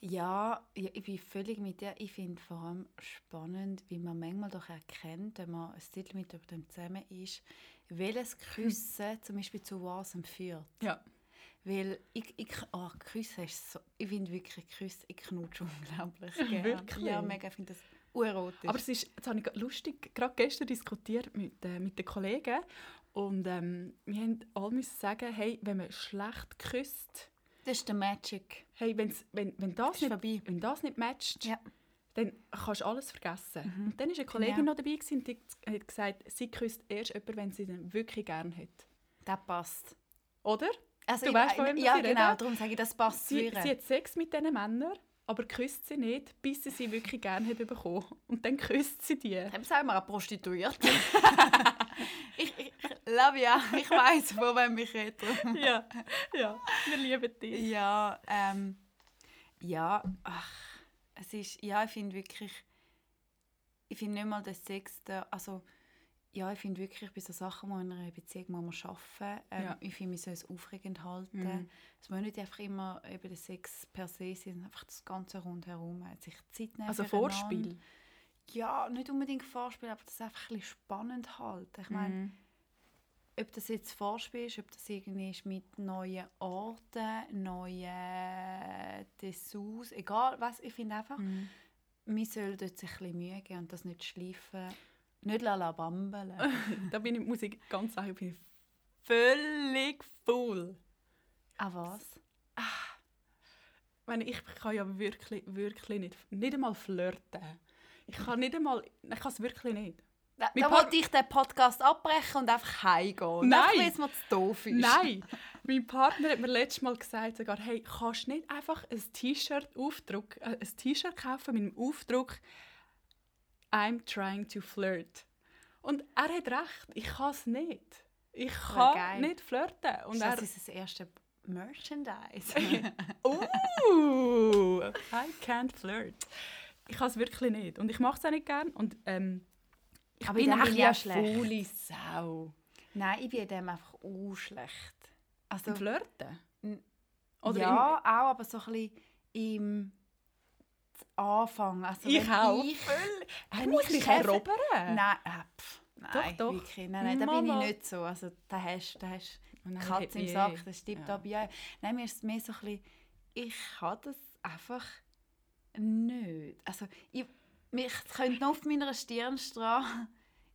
Speaker 1: Ja, ja, ich bin völlig mit dir. Ich finde vor allem spannend, wie man manchmal doch erkennt, wenn man ein Titel mit jemandem zusammen ist, welches Küssen zum Beispiel zu was führt.
Speaker 2: Ja.
Speaker 1: Weil ich, ich oh, Küssen ist so, ich finde wirklich Küssen, ich knutsche unglaublich gerne.
Speaker 2: Wirklich?
Speaker 1: Ja, mega, ich finde das urerotisch.
Speaker 2: Aber es ist, das habe ich lustig, gerade gestern diskutiert mit, äh, mit den Kollegen und ähm, wir haben alle sagen, hey, wenn man schlecht küsst,
Speaker 1: das ist der Magic.
Speaker 2: hey, wenn's, wenn, wenn, das
Speaker 1: Ist
Speaker 2: nicht,
Speaker 1: vorbei.
Speaker 2: wenn das nicht matcht,
Speaker 1: Ja.
Speaker 2: dann kannst du alles vergessen. Und dann war eine Kollegin
Speaker 1: Genau.
Speaker 2: noch dabei gewesen, und die hat gesagt, sie küsst erst jemanden, wenn sie ihn wirklich gerne hat.
Speaker 1: Das passt.
Speaker 2: Oder?
Speaker 1: Also
Speaker 2: Du
Speaker 1: ich-
Speaker 2: weißt, von wem
Speaker 1: Ja, genau, darum sage ich, das passt
Speaker 2: Sie, sie hat Sex mit diesen Männern, aber küsst sie nicht, bis sie sie wirklich gerne hat bekommen. Und dann küsst sie die.
Speaker 1: Sagen wir eine Prostituierte. ich, ich, ja, ich weiß, von wem ich rede.
Speaker 2: ja, ja, wir lieben dich.
Speaker 1: Ja, ähm, ja, ach, es ist, ja, ich finde wirklich, ich finde nicht mal den Sex, also ja, ich finde wirklich, bei so Sachen, die in einer Beziehung muss man arbeiten ähm,
Speaker 2: Ja.
Speaker 1: Ich finde, wir sollen es aufregend halten.
Speaker 2: Mhm.
Speaker 1: Es muss nicht einfach immer eben der Sex per se sein, einfach das Ganze rundherum. Sich Zeit nehmen
Speaker 2: Also. Vorspiel.
Speaker 1: Ja, nicht unbedingt Vorspiel, aber das einfach ein bisschen spannend halten. Ich meine,
Speaker 2: Mhm.
Speaker 1: ob das jetzt Vorspiel ist, ob das irgendwie ist mit neuen Orten, neuen Dessous, egal was, ich finde einfach,
Speaker 2: Mhm.
Speaker 1: wir sollen dort sich ein bisschen Mühe geben und das nicht schleifen, nicht lala bambeln.
Speaker 2: da bin ich, muss ich ganz sagen, bin ich völlig faul.
Speaker 1: ah was?
Speaker 2: Ich, meine, ich kann ja wirklich, wirklich nicht, nicht einmal flirten. Ich kann nicht einmal, ich kann es wirklich nicht.
Speaker 1: Da, da wollte ich den Podcast abbrechen und einfach heimgehen.
Speaker 2: Nein.
Speaker 1: Weil es mir zu doof ist.
Speaker 2: Nein, mein Partner hat mir letztes Mal gesagt, sogar, hey, kannst du nicht einfach ein T-Shirt Aufdruck, äh, ein T-Shirt kaufen mit dem Aufdruck I'm trying to flirt. Und er hat recht, ich kann es nicht. Ich kann nicht flirten. Und
Speaker 1: Und
Speaker 2: er,
Speaker 1: das ist das erste Merchandise.
Speaker 2: uh, I can't flirt. Ich kann es wirklich nicht. Und ich mache es auch nicht gern. Und ähm, ich
Speaker 1: Aber
Speaker 2: bin eine
Speaker 1: schlecht.
Speaker 2: faule Sau.
Speaker 1: Nein, ich bin in dem einfach auch schlecht. Also,
Speaker 2: Zum Flirten?
Speaker 1: N-
Speaker 2: Oder
Speaker 1: ja, auch, aber so ein bisschen im Anfang. Also,
Speaker 2: Ich auch.
Speaker 1: Ich,
Speaker 2: Er
Speaker 1: wenn
Speaker 2: muss
Speaker 1: ich
Speaker 2: mich erobern.
Speaker 1: Nein, äh, pff, nein,
Speaker 2: Doch, doch.
Speaker 1: wirklich. Nein, nein, da bin ich nicht so. Also, da hast du hast
Speaker 2: nein,
Speaker 1: Katze im
Speaker 2: mich
Speaker 1: Sack,
Speaker 2: eh.
Speaker 1: das stimmt
Speaker 2: Ja.
Speaker 1: aber ja. Nein, mir ist es mehr so ein bisschen, ich kann das einfach nicht. Also, ich, mich könnte noch auf meiner Stirn stehen,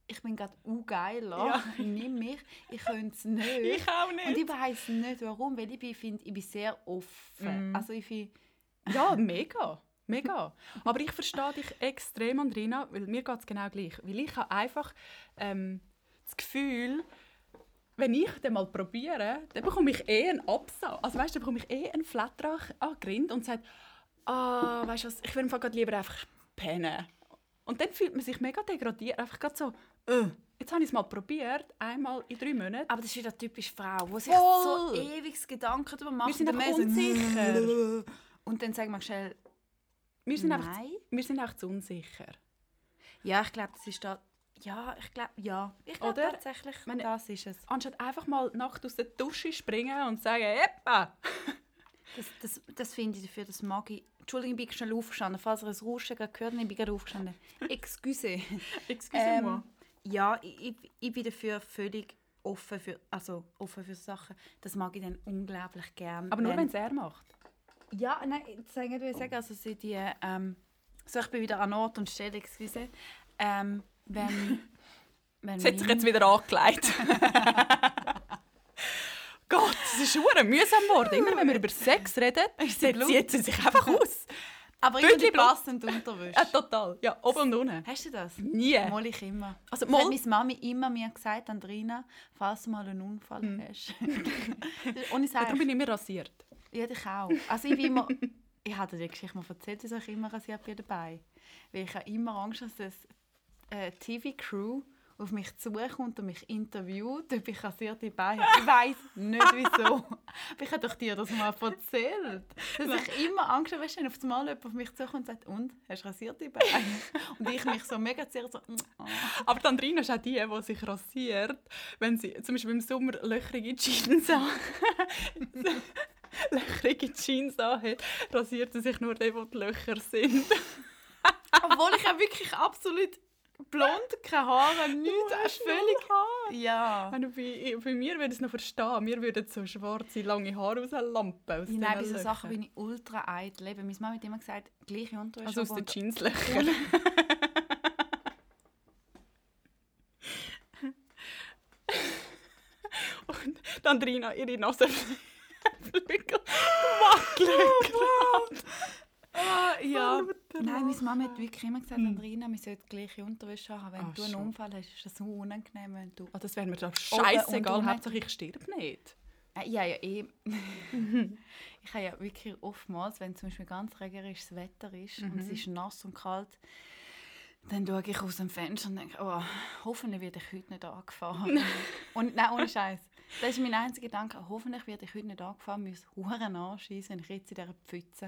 Speaker 1: ich bin gerade ugeiler,
Speaker 2: Ja.
Speaker 1: nimm mich, ich könnte es nicht.
Speaker 2: Ich auch nicht.
Speaker 1: Und ich weiß nicht warum, weil ich bin, finde, ich bin sehr offen.
Speaker 2: Mm.
Speaker 1: Also ich finde,
Speaker 2: Ja, mega. Mega. Aber ich verstehe dich extrem, Andrina, weil mir geht es genau gleich. Weil ich habe einfach ähm, das Gefühl, wenn ich den mal probiere, dann bekomme ich eh einen Absatz. Also weißt du, dann bekomme ich eh einen Flatterach angerinnt und sage, ah, weißt du was, ich würde lieber einfach pennen. Und dann fühlt man sich mega degradiert, einfach gerade so, äh, jetzt habe ich es mal probiert, einmal in drei Monaten.
Speaker 1: aber das ist wieder typisch Frau, die sich
Speaker 2: Voll.
Speaker 1: so ewig Gedanken darüber macht.
Speaker 2: Wir sind einfach unsicher.
Speaker 1: Und dann sagen wir schnell,
Speaker 2: Wir sind, einfach,
Speaker 1: nein.
Speaker 2: wir sind einfach zu unsicher.
Speaker 1: Ja, ich glaube, das ist da. Ja, ich glaube, ja. Ich glaube tatsächlich,
Speaker 2: Meine-
Speaker 1: das ist es.
Speaker 2: Anstatt einfach mal nackt aus der Dusche springen und sagen, «Eppa!»
Speaker 1: Das, das, das finde ich dafür, das mag ich. Entschuldigung, ich bin schnell aufgestanden. Falls ihr ein Rauschen gehört habt, ich bin gerade aufgestanden. Excuse.
Speaker 2: Excusez-moi.
Speaker 1: Ähm, ja, ich, ich, ich bin dafür völlig offen für, also offen für Sachen. Das mag ich dann unglaublich gerne.
Speaker 2: Aber nur, wenn es er macht.
Speaker 1: Ja, nein, das sagen wir sagen, also sie die, ähm, so ich bin wieder an Ort und Stelle, excuse. Ähm, wenn, wenn
Speaker 2: Das hat sich jetzt wieder angelegt. Gott, es ist schon mühsam geworden. Immer wenn wir über Sex reden, zieht
Speaker 1: sie
Speaker 2: sie sich einfach aus.
Speaker 1: aber
Speaker 2: blau.
Speaker 1: passend unterwäsche.
Speaker 2: Ja, total. Ja, oben und unten.
Speaker 1: Hast du das?
Speaker 2: Nie.
Speaker 1: Mal ich immer.
Speaker 2: Also,
Speaker 1: Das
Speaker 2: mal-
Speaker 1: hat meine Mami immer mir gesagt, Andrina, falls du mal einen Unfall hast. Und ich
Speaker 2: Ja, darum bin ich immer rasiert.
Speaker 1: Ja, ich auch. Also ich bin immer, ich hatte die Geschichte mal erzählt, dass ich immer rasiert bin dabei. Weil ich habe immer Angst, dass das äh, TV-Crew auf mich zukommt und mich interviewt, ob ich rasierte Beine habe. Ich weiß nicht wieso. Aber ich habe doch dir das mal erzählt. Dass ich immer Angst habe, weißt wenn auf einmal jemand auf mich zukommt und sagt, und, hast du rasierte Beine? Und ich mich so mega zerrt, so, oh.
Speaker 2: Aber die Andrina ist auch die, die sich rasiert, wenn sie zum Beispiel im Sommer löchrige Jeans an löchrige Jeans anhat, rasiert sie sich nur die, wo die Löcher sind.
Speaker 1: Obwohl ich auch wirklich absolut blond, keine Haare, nichts,
Speaker 2: hast
Speaker 1: völlig...
Speaker 2: Haar.
Speaker 1: Ja.
Speaker 2: Wenn du bei, bei mir würde es noch verstehen. Wir würden so schwarze, lange Haare rauslampen. Aus
Speaker 1: Nein, bei so Sachen bin ich ultra eitel. Eben, Meine Mama hat immer gesagt, gleiche Unterwäsche.
Speaker 2: Also aus den Jeanslöchern. Und die Andrina, ihre Nase Flügel wackelt.
Speaker 1: Ah, ja.
Speaker 2: Mutter
Speaker 1: Nein, meine Mama hat wirklich immer gesagt. Andrina, wir sollten gleiche Unterwäsche haben. Wenn
Speaker 2: Ah,
Speaker 1: du einen
Speaker 2: schon.
Speaker 1: Unfall hast, ist das so unangenehm, wenn du...
Speaker 2: Oh, das wäre mir doch scheißegal. Hauptsache ich sterbe nicht.
Speaker 1: Äh, ja, ja, eh. ich habe ja wirklich oftmals, wenn zum Beispiel ganz regerisches Wetter ist und es
Speaker 2: Mhm.
Speaker 1: ist nass und kalt, dann schaue ich aus dem Fenster und denke, oh, hoffentlich werde ich heute nicht angefahren. und nein, ohne Scheiß. Das ist mein einziger Gedanke. Hoffentlich werde ich heute nicht angefangen, mir Huren anschießen, wenn ich jetzt in dieser Pfütze.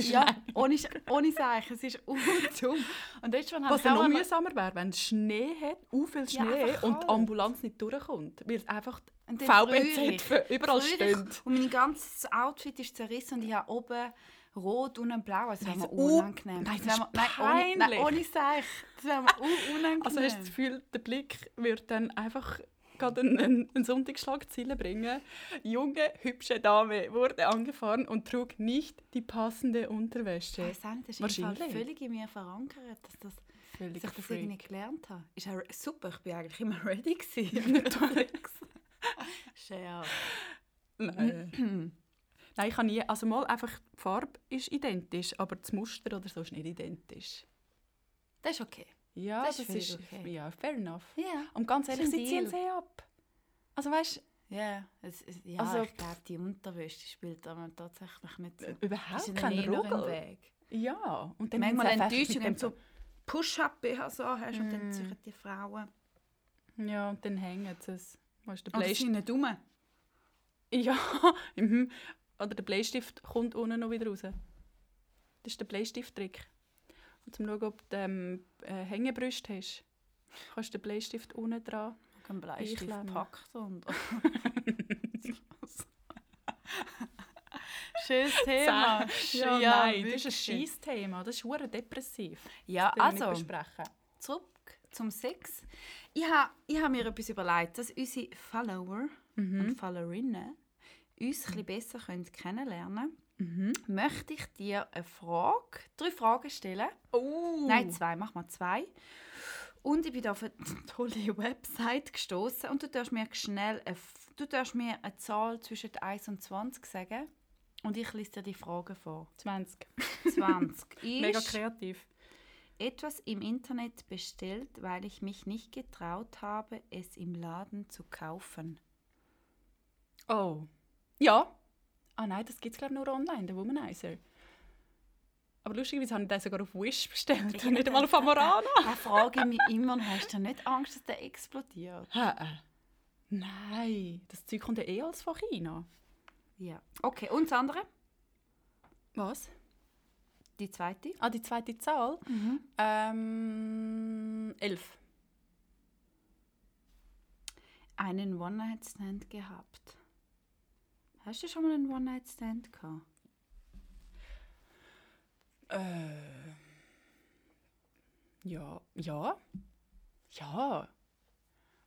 Speaker 1: ja, ohne, ohne Zeichen. Es ist undumm.
Speaker 2: Und jetzt schon Was noch mühsamer wäre, wenn es Schnee hat, u viel Schnee ja, und die Ambulanz nicht durchkommt. Weil es einfach VBZ überall steht.
Speaker 1: Und mein ganzes Outfit ist zerrissen und ich habe oben rot und blau. Also das wäre mir unangenehm.
Speaker 2: Nein, das, ist
Speaker 1: nein, ohne, nein, ohne Seich. Das wäre mir unangenehm.
Speaker 2: Also hast du das Gefühl, der Blick wird dann einfach gerade einen, einen Sonntagsschlagzeile bringen. Junge, hübsche Dame wurde angefahren und trug nicht die passende Unterwäsche.
Speaker 1: Ich nicht, das ist völlig in mir verankert, dass, das, völlig dass ich das irgendwie gelernt habe. Ist super, ich war eigentlich immer ready unterwegs.
Speaker 2: Schön. Nein. Nein, ich habe nie, also mal einfach die Farbe ist identisch, aber das Muster oder so ist nicht identisch.
Speaker 1: Das ist okay.
Speaker 2: Ja, das, das ist, okay. ja, fair enough.
Speaker 1: Ja.
Speaker 2: Und ganz ehrlich, sie ziehen sie ab. Also weißt
Speaker 1: du? Yeah. Es, es, ja, also, ich glaube, die Unterwäsche spielt aber tatsächlich nicht so.
Speaker 2: Überhaupt kein Ruggel. Weg. Ja,
Speaker 1: und dann manchmal enttäuscht, wenn du so Push-Up-BH so hast mm. und dann ziehen die Frauen.
Speaker 2: Ja, und dann hängen sie es.
Speaker 1: Weißt, der Bleistift... Oder nicht rum.
Speaker 2: Ja, mhm. oder der Bleistift kommt unten noch wieder raus. Das ist der Bleistift-Trick. Zum schauen, ob du ähm, äh, Hängebrüste hast, kannst du den Bleistift unten dran
Speaker 1: Ein Bleistift packt und... Schönes Thema.
Speaker 2: Ja, ja, nein, das ist ein scheiß Thema. Das ist hure depressiv.
Speaker 1: Ja, also, zurück zum Sex. Ich habe ich ha mir etwas überlegt, dass unsere Follower mhm. und Followerinnen uns ein bisschen besser kennenlernen können mhm. möchte ich dir eine Frage, drei Fragen stellen.
Speaker 2: Oh.
Speaker 1: Nein, zwei, mach mal zwei. Und ich bin auf eine tolle Website gestoßen und du darfst mir schnell eine, du darfst mir eine Zahl zwischen 1 und 20 sagen und ich lese dir die Fragen vor.
Speaker 2: 20.
Speaker 1: 20.
Speaker 2: Mega kreativ.
Speaker 1: Etwas im Internet bestellt, weil ich mich nicht getraut habe, es im Laden zu kaufen.
Speaker 2: Oh. Ja, Ah nein, das gibt es glaube nur online, der Womanizer. Aber lustigerweise habe ich den sogar auf Wish bestellt und nicht einmal auf Amorana.
Speaker 1: Da frage ich mich immer, hast du nicht Angst, dass der explodiert?
Speaker 2: Nein, das Zeug kommt ja eh als von China.
Speaker 1: Ja. Okay, und das andere?
Speaker 2: Was?
Speaker 1: Die zweite?
Speaker 2: Ah, die zweite Zahl? Mhm. Ähm, elf.
Speaker 1: Einen One-Night-Stand gehabt. Hast du schon mal einen One-Night-Stand gehabt?
Speaker 2: Äh. Ja. Ja. Ja.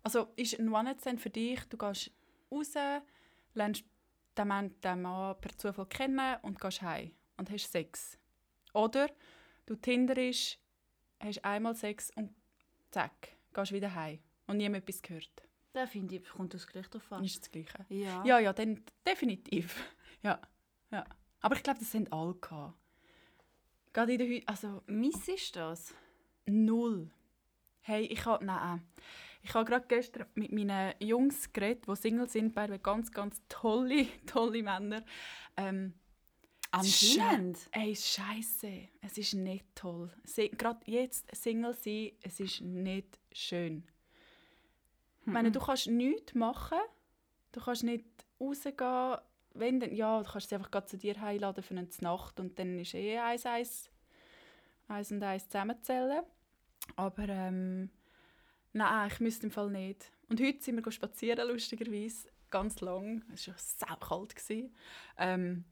Speaker 2: Also ist ein One-Night-Stand für dich, du gehst raus, lernst den Mann, den Mann per Zufall kennen und gehst heim und hast Sex. Oder du tinderst, hast einmal Sex und zack, gehst wieder heim und niemand etwas gehört.
Speaker 1: Da finde ich, kommt das gleich drauf an.
Speaker 2: Ist das Gleiche?
Speaker 1: Ja.
Speaker 2: Ja, ja, dann definitiv. Ja, ja. Aber ich glaube, das sind alle gehabt. Gerade in der Hü also
Speaker 1: Miss ist das?
Speaker 2: Null. Hey, ich habe, nein, ich habe gerade gestern mit meinen Jungs geredet, die Single sind, beide ganz, ganz tolle, tolle Männer. Ähm,
Speaker 1: Anscheinend?
Speaker 2: Ey, scheiße. Es ist nicht toll. Gerade jetzt Single sein, es ist nicht schön. Ich meine, du kannst nichts machen. Du kannst nicht rausgehen. Wenn, dann, ja, du kannst sie einfach zu dir einladen für eine Nacht und dann ist eh eins, eins, eins und eins zusammenzählen. Aber ähm, nein, ich müsste im Fall nicht. Und heute sind wir spazieren, lustigerweise, ganz lang. Es war sau kalt. Ähm,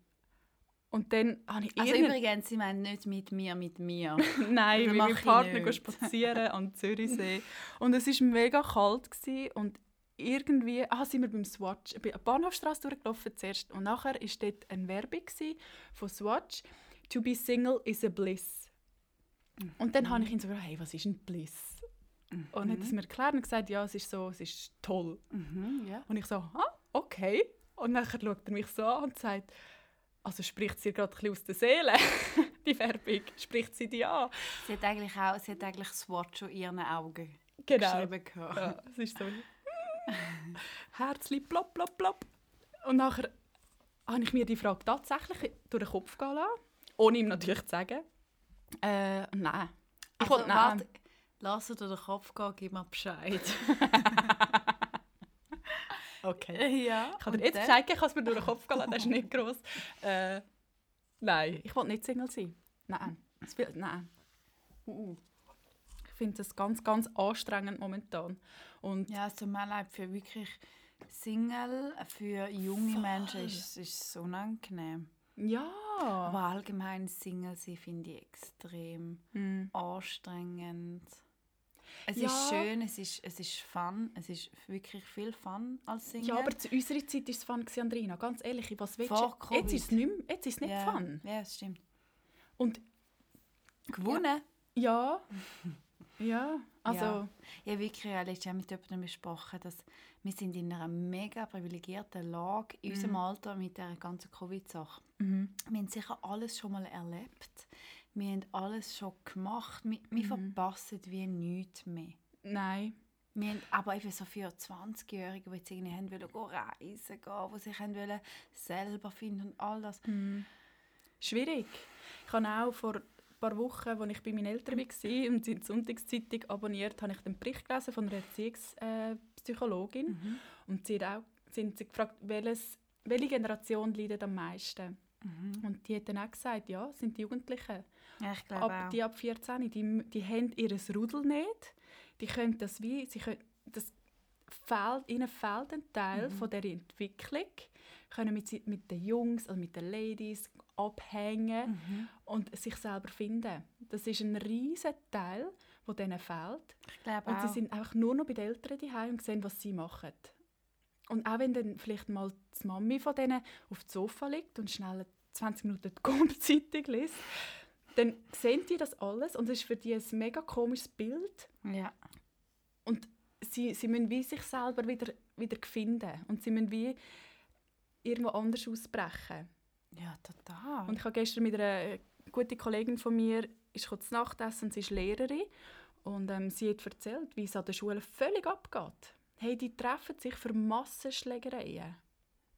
Speaker 2: und dann habe ich
Speaker 1: Also übrigens, sie meinen nicht mit mir, mit mir.
Speaker 2: Nein, mit meinem Partner spazieren am Zürichsee. Und es war mega kalt gewesen und irgendwie ah, sind wir beim Swatch, bei der Bahnhofstrasse durchgelaufen zuerst und nachher war dort eine Werbung von Swatch «To be single is a bliss». Mhm. Und dann habe ich ihn so hey, was ist ein Bliss? Mhm. Und hat es mir erklärt und gesagt, ja, es ist so, es ist toll.
Speaker 1: Mhm, yeah.
Speaker 2: Und ich so, ah, okay. Und dann schaut er mich so an und sagt, also spricht sie gerade ein aus der Seele, die Werbung? Spricht sie die an?
Speaker 1: Sie hat eigentlich auch sie hat eigentlich das Wort schon in ihren Augen
Speaker 2: genau. geschrieben. Ja, es ist so Herzli plopp, plopp, plopp. Und nachher habe ich mir die Frage tatsächlich durch den Kopf gehen lassen, ohne ihm natürlich zu sagen. Äh, nein.
Speaker 1: Ich also, nein. lass dir durch den Kopf gehen, gib mir Bescheid.
Speaker 2: Okay.
Speaker 1: Ja.
Speaker 2: Ich habe dir jetzt gesagt, ich kann es mir durch den Kopf gehen lassen, das ist nicht gross. Äh, nein, ich will nicht Single sein. Nein. Will, nein. Uh, uh. Ich finde es ganz, ganz anstrengend momentan. Und
Speaker 1: Ja, es tut mir leid, für wirklich Single, für junge Menschen ist ist es unangenehm.
Speaker 2: ja.
Speaker 1: Aber allgemein Single sein finde ich extrem
Speaker 2: Mm.
Speaker 1: anstrengend. Es
Speaker 2: Ja.
Speaker 1: ist schön, es ist, es ist fun, es ist wirklich viel Fun als Single.
Speaker 2: Ja, aber zu unserer Zeit war es Fun, Andrina. Ganz ehrlich, was willst
Speaker 1: Vor
Speaker 2: du? Jetzt ist es nicht, mehr- jetzt ist es nicht
Speaker 1: ja.
Speaker 2: Fun.
Speaker 1: Ja, das stimmt.
Speaker 2: Und
Speaker 1: Gewonnen?
Speaker 2: ja, ja, also...
Speaker 1: Ja. Ich habe wirklich letztes Jahr mit jemandem besprochen, dass wir sind in einer mega privilegierten Lage in unserem Alter mit der ganzen Covid-Sache.
Speaker 2: Mhm.
Speaker 1: Wir haben sicher alles schon mal erlebt. Wir haben alles schon gemacht. Wir, wir verpassen wie nichts mehr.
Speaker 2: Nein.
Speaker 1: Wir haben aber eben so für 20-Jährige, die jetzt irgendwie haben wollen, gehen reisen gehen, die sich haben wollen, selber finden und all das.
Speaker 2: Schwierig. Ich habe auch vor ein paar Wochen, als ich bei meinen Eltern war und sie die Sonntagszeitung abonniert habe ich den Bericht gelesen von einer Erziehungspsychologin.
Speaker 1: Mhm.
Speaker 2: Und sie hat auch sind sie gefragt, welches, welche Generation leidet am meisten.
Speaker 1: Mhm.
Speaker 2: Und die hat dann auch gesagt, ja, es sind die Jugendlichen.
Speaker 1: Ja, ich glaube
Speaker 2: ab
Speaker 1: auch.
Speaker 2: die ab 14, die, die haben ihr Rudel nicht. Die können das wie, sie können, das fehlt, ihnen fehlt ein Teil
Speaker 1: Mhm.
Speaker 2: von der Entwicklung, können mit, mit den Jungs oder mit den Ladies abhängen
Speaker 1: Mhm.
Speaker 2: und sich selber finden. Das ist ein riesen Teil, der denen fehlt.
Speaker 1: Ich glaube
Speaker 2: Und
Speaker 1: auch.
Speaker 2: sie sind einfach nur noch bei den Eltern daheim und sehen, was sie machen. Und auch wenn dann vielleicht mal die Mami von denen auf dem Sofa liegt und schnell 20 Minuten die Kundzeitung liest, dann sehen die das alles und es ist für die ein mega komisches Bild.
Speaker 1: ja.
Speaker 2: Und sie, sie müssen wie sich selber wieder, wieder finden und sie müssen wie irgendwo anders ausbrechen.
Speaker 1: ja, total.
Speaker 2: Und ich habe gestern mit einer guten Kollegin von mir ist kurz Nachtessen sie ist Lehrerin und ähm, sie hat erzählt, wie es an der Schule völlig abgeht. Hey, die treffen sich für Massenschlägereien.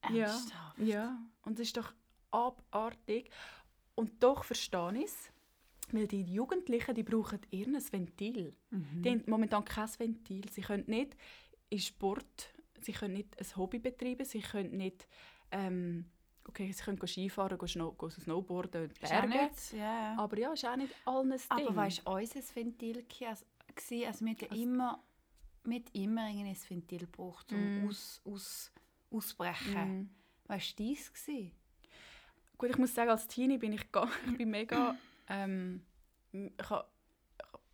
Speaker 2: Ja,
Speaker 1: Ernsthaft?
Speaker 2: ja. Und es ist doch abartig. Und doch verstehe ich es, weil die Jugendlichen, die brauchen irgendein Ventil. Die haben momentan kein Ventil. Sie können nicht in Sport, sie können nicht ein Hobby betreiben, sie können nicht, ähm, okay, sie können Skifahren, go Snow, go Snowboarden, Berge.
Speaker 1: ja, ja.
Speaker 2: Aber ja, ist auch nicht allen ein
Speaker 1: Aber
Speaker 2: Ding.
Speaker 1: weißt du, unser Ventil war, also, also wir haben ja immer, haben immer ein Ventil gebraucht, um
Speaker 2: Mm.
Speaker 1: aus, aus, auszubrechen.
Speaker 2: Mm.
Speaker 1: Weißt du, dies war?
Speaker 2: Gut, ich muss sagen, als Teenie bin ich, ga- ich bin mega, ähm, ich habe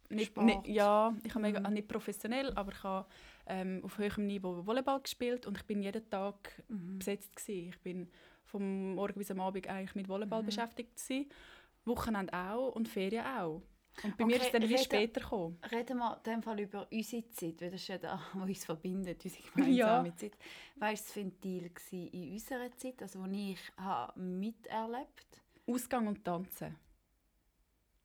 Speaker 2: nicht, nicht, ja, ich habe mega,
Speaker 1: Mhm.
Speaker 2: nicht professionell, aber ich habe ähm, auf höherem Niveau Volleyball gespielt und ich bin jeden Tag
Speaker 1: Mhm.
Speaker 2: besetzt gewesen. Ich bin vom Morgen bis am Abend eigentlich mit Volleyball
Speaker 1: Mhm.
Speaker 2: beschäftigt gewesen. Wochenende auch und Ferien auch. Und bei mir
Speaker 1: Okay,
Speaker 2: ist es dann wie
Speaker 1: reden-
Speaker 2: später gekommen.
Speaker 1: Reden wir in dem Fall über unsere Zeit, weil das ist ja das, was uns verbindet, unsere gemeinsame Zeit. Weißt du, das Ventil war in unserer Zeit, also als ich habe miterlebt
Speaker 2: Ausgang und Tanzen.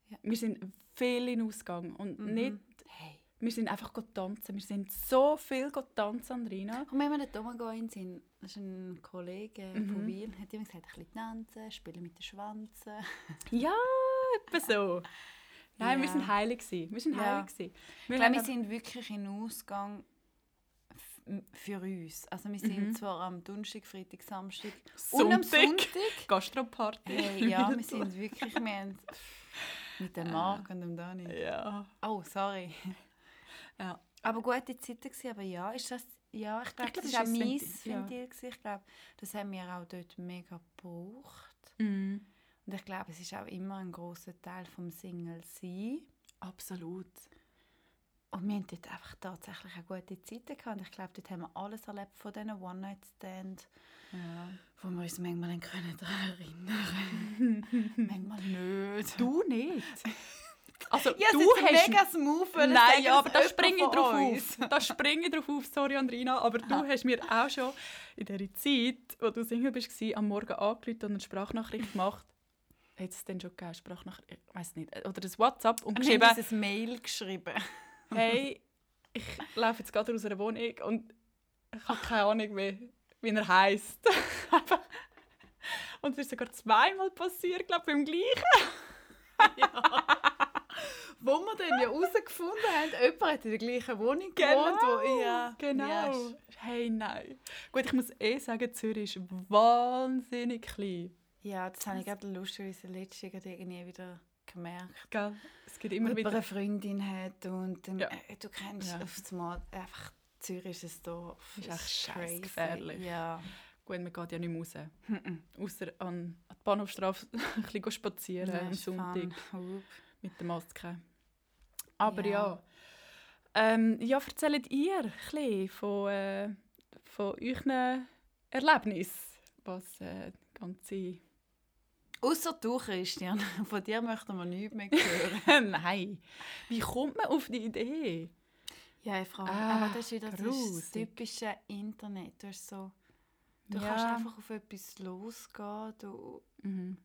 Speaker 1: Ja.
Speaker 2: Wir sind viel in Ausgang und
Speaker 1: Mhm.
Speaker 2: nicht,
Speaker 1: Hey.
Speaker 2: wir sind einfach tanzen. Wir sind so viel tanzen, Andrina.
Speaker 1: Und wenn wir nicht rumgehen sind, das ist ein Kollege
Speaker 2: Mhm.
Speaker 1: von Wiel, hat immer gesagt, ein bisschen tanzen, spielen mit den Schwanzen.
Speaker 2: Ja, etwa so. Nein, wir sind heilig gewesen. Wir sind heilig gewesen.
Speaker 1: Ich
Speaker 2: Wir
Speaker 1: glaube, wir sind wirklich in Ausgang für uns. Also wir sind
Speaker 2: Mhm.
Speaker 1: zwar am Donnerstag, Freitag, Samstag und am
Speaker 2: Sonntag.
Speaker 1: Sonntag.
Speaker 2: Gastroparty.
Speaker 1: Hey, ja, wir sind wirklich, wir haben mit dem Marc und dem Dani.
Speaker 2: Ja.
Speaker 1: Oh, sorry.
Speaker 2: Ja.
Speaker 1: Aber gute Zeiten gewesen, aber ja, ist das, ja, ich glaube,
Speaker 2: Ich glaub,
Speaker 1: das
Speaker 2: das
Speaker 1: war auch mein
Speaker 2: Ventil, ja.
Speaker 1: Ich glaube, das haben wir auch dort mega gebraucht.
Speaker 2: Mm.
Speaker 1: Und ich glaube, es ist auch immer ein großer Teil vom Single sein.
Speaker 2: Absolut.
Speaker 1: Und wir hatten dort einfach tatsächlich auch gute Zeiten gehabt. Und ich glaube, dort haben wir alles erlebt von diesen One-Night-Stand,
Speaker 2: Ja.
Speaker 1: wo wir uns manchmal an können daran erinnern Manchmal nicht.
Speaker 2: Du nicht. Also,
Speaker 1: Ja,
Speaker 2: du hast...
Speaker 1: mega smooth
Speaker 2: Nein, ja, aber da springe ich drauf
Speaker 1: uns-
Speaker 2: auf. Da springe ich drauf auf, sorry Andrina, aber du hast mir auch schon in der Zeit, wo du Single bist, am Morgen angerufen und eine Sprachnachricht gemacht. Hat es denn schon gegeben, Sprachnachricht? Ich weiß nicht. Oder das WhatsApp und geschrieben,
Speaker 1: haben uns ein Mail geschrieben.
Speaker 2: hey, ich laufe jetzt gerade aus einer Wohnung und ich habe keine Ahnung mehr, wie er heisst. und es ist sogar zweimal passiert, glaube ich, beim gleichen.
Speaker 1: Wo wir dann ja herausgefunden haben, jemand hat in der gleichen Wohnung gewohnt. Wo, ja,
Speaker 2: genau.
Speaker 1: Ja,
Speaker 2: Hey, nein. Gut, ich muss eh sagen, Zürich ist wahnsinnig klein.
Speaker 1: Ja, das habe ich gerade lustigerweise letztes Jahr irgendwie wieder gemerkt.
Speaker 2: Gell? Es
Speaker 1: Wenn
Speaker 2: immer wieder...
Speaker 1: eine Freundin hat und dann,
Speaker 2: Ja.
Speaker 1: äh, du kennst
Speaker 2: Ja.
Speaker 1: auf Mal einfach Zürich ist ein Dorf.
Speaker 2: Ist
Speaker 1: Das
Speaker 2: echt
Speaker 1: crazy.
Speaker 2: scheissgefährlich.
Speaker 1: Ja.
Speaker 2: Gut, man geht ja nicht mehr raus. Außer an, an die Bahnhofstraße ein bisschen spazieren
Speaker 1: Ja,
Speaker 2: am Sonntag mit der Maske. Aber
Speaker 1: Ja.
Speaker 2: ja. Ähm, ja, erzählt ihr ein bisschen von, äh, von euren Erlebnissen, was äh, die ganze...
Speaker 1: Ausser du, Christian. Von dir möchten wir nichts mehr hören.
Speaker 2: Nein. Wie kommt man auf die Idee?
Speaker 1: ja, ich frage
Speaker 2: Ah,
Speaker 1: Aber das ist wieder das, typische Internet. Du, hast so, du
Speaker 2: Ja.
Speaker 1: kannst einfach auf etwas losgehen. Du,
Speaker 2: Mhm.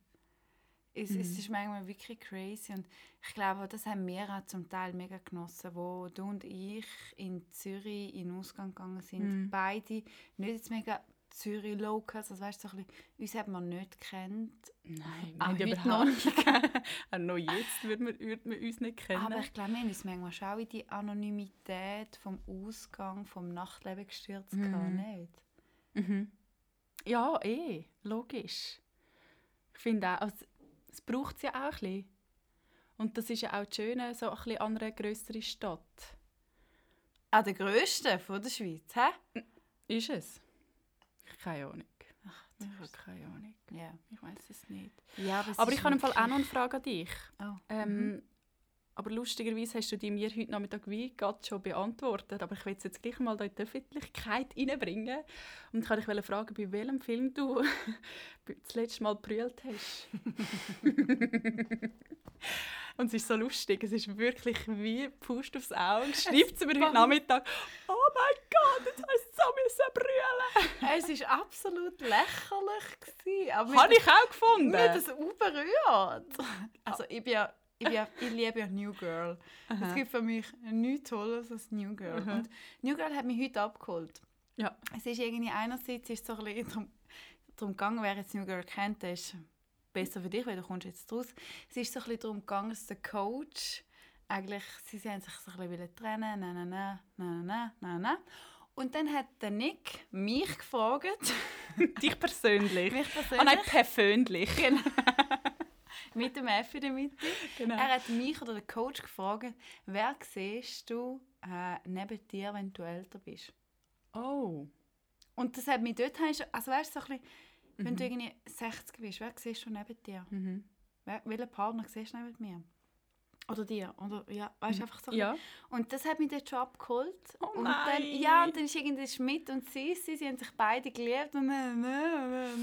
Speaker 1: es, es ist manchmal wirklich crazy. Und ich glaube, das haben wir auch zum Teil mega genossen, wo du und ich in Zürich in den Ausgang gegangen sind.
Speaker 2: Mhm.
Speaker 1: Beide nicht jetzt mega Zürich Locals, also weißt du, so ein bisschen, uns hat man nicht kennt.
Speaker 2: Nein,
Speaker 1: Auch
Speaker 2: wir
Speaker 1: heute
Speaker 2: haben überhaupt nicht. Auch noch jetzt würde man, würde man uns nicht kennen.
Speaker 1: Aber ich glaube, wir haben uns manchmal schon auch in die Anonymität vom Ausgang, vom Nachtleben gestürzt,
Speaker 2: Mhm.
Speaker 1: gehabt, nicht?
Speaker 2: Mhm. Ja, eh, logisch. Ich finde auch, also, es braucht es ja auch ein bisschen. Und das ist ja auch das Schöne, so ein bisschen an einer grösseren Stadt.
Speaker 1: Auch der grösste von der Schweiz, hä?
Speaker 2: Ist es? Keine Ahnung.
Speaker 1: Ach,
Speaker 2: Ich habe keine Ahnung.
Speaker 1: Ja.
Speaker 2: Ich weiß es nicht.
Speaker 1: ja aber, es
Speaker 2: Aber ich habe im Fall auch noch eine Frage an dich.
Speaker 1: Oh.
Speaker 2: Ähm, Aber lustigerweise hast du die mir heute Nachmittag wie gerade schon beantwortet. Aber ich will es jetzt gleich mal da in die Öffentlichkeit reinbringen. Und ich wollte dich fragen, bei welchem Film du das letzte Mal gebrüllt hast. Und es ist so lustig. Es ist wirklich wie Pust aufs Auge. Schreibt sie mir heute Nachmittag, oh mein Gott, jetzt hast so brüllen.
Speaker 1: Es war absolut lächerlich. Gewesen, aber
Speaker 2: Habe ich auch gefunden.
Speaker 1: Mir das auch berührt. Also ich, bin ja, ich, bin ich liebe ja New Girl. Es gibt für mich nichts Tolles als New Girl.
Speaker 2: Aha.
Speaker 1: Und New Girl hat mich heute abgeholt.
Speaker 2: Ja.
Speaker 1: Es ist irgendwie einerseits ist so ein bisschen darum, darum gegangen, wer jetzt New Girl kennt, der ist besser für dich, weil du kommst jetzt raus. Es ist so ein bisschen darum gegangen, dass der Coach eigentlich, sie haben sich so ein bisschen trennen, nein, nein, nein, nein, nein, nein, nein. Und dann hat der Nick mich gefragt,
Speaker 2: Dich persönlich.
Speaker 1: mich
Speaker 2: Oh
Speaker 1: persönlich,
Speaker 2: nein, persönlich.
Speaker 1: mit dem F in der Mitte,
Speaker 2: Genau.
Speaker 1: Er hat mich oder den Coach gefragt, wer siehst du äh, neben dir, wenn du älter bist?
Speaker 2: Oh.
Speaker 1: Und das hat mich dort, also weißt du, so ein bisschen, wenn du irgendwie 60 bist, wer siehst du neben dir?
Speaker 2: Mhm.
Speaker 1: Welchen Partner siehst du neben mir? Oder dir? Oder, ja, weißt du, einfach so
Speaker 2: Ja.
Speaker 1: Und das hat mich dort schon abgeholt.
Speaker 2: Oh
Speaker 1: und
Speaker 2: nein.
Speaker 1: Dann, ja, und dann ist irgendwie Schmidt und Sissi, sie haben sich beide geliebt und ne. Und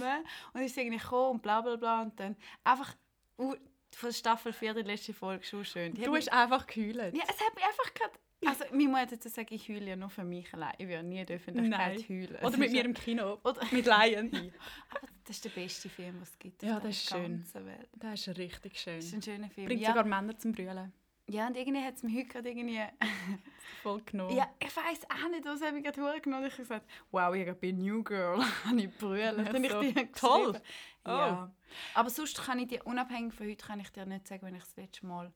Speaker 1: dann ist sie irgendwie gekommen und bla bla bla. Und dann einfach, von Staffel 4, die letzte Folge, schon schön. Die
Speaker 2: Du
Speaker 1: mich-
Speaker 2: hast einfach geheult.
Speaker 1: ja, es hat mich einfach gerade. Also, meine Mutter dazu sagen, ich heule ja nur für mich allein. Ich würde nie in der Öffentlichkeit
Speaker 2: Nein.
Speaker 1: heulen.
Speaker 2: Oder mit mir im Kino.
Speaker 1: Oder,
Speaker 2: Mit Lion.
Speaker 1: aber das ist der beste Film, den es gibt.
Speaker 2: Ja, das ist schön.
Speaker 1: Welt.
Speaker 2: Das ist richtig schön.
Speaker 1: Das ist ein schöner Film.
Speaker 2: Bringt
Speaker 1: ja.
Speaker 2: sogar Männer zum Brüllen.
Speaker 1: ja, und irgendwie hat es mich heute gerade irgendwie...
Speaker 2: Voll genommen.
Speaker 1: Ja, ich weiß auch nicht, was hat mich gerade genommen. Ich habe gesagt, wow, ich habe bei New Girl habe ich brüllen.
Speaker 2: Ja,
Speaker 1: Dann ich
Speaker 2: so.
Speaker 1: dir
Speaker 2: Toll. Oh.
Speaker 1: Ja. Aber sonst kann ich dir, unabhängig von heute, kann ich dir nicht sagen, wenn ich das letzte Mal...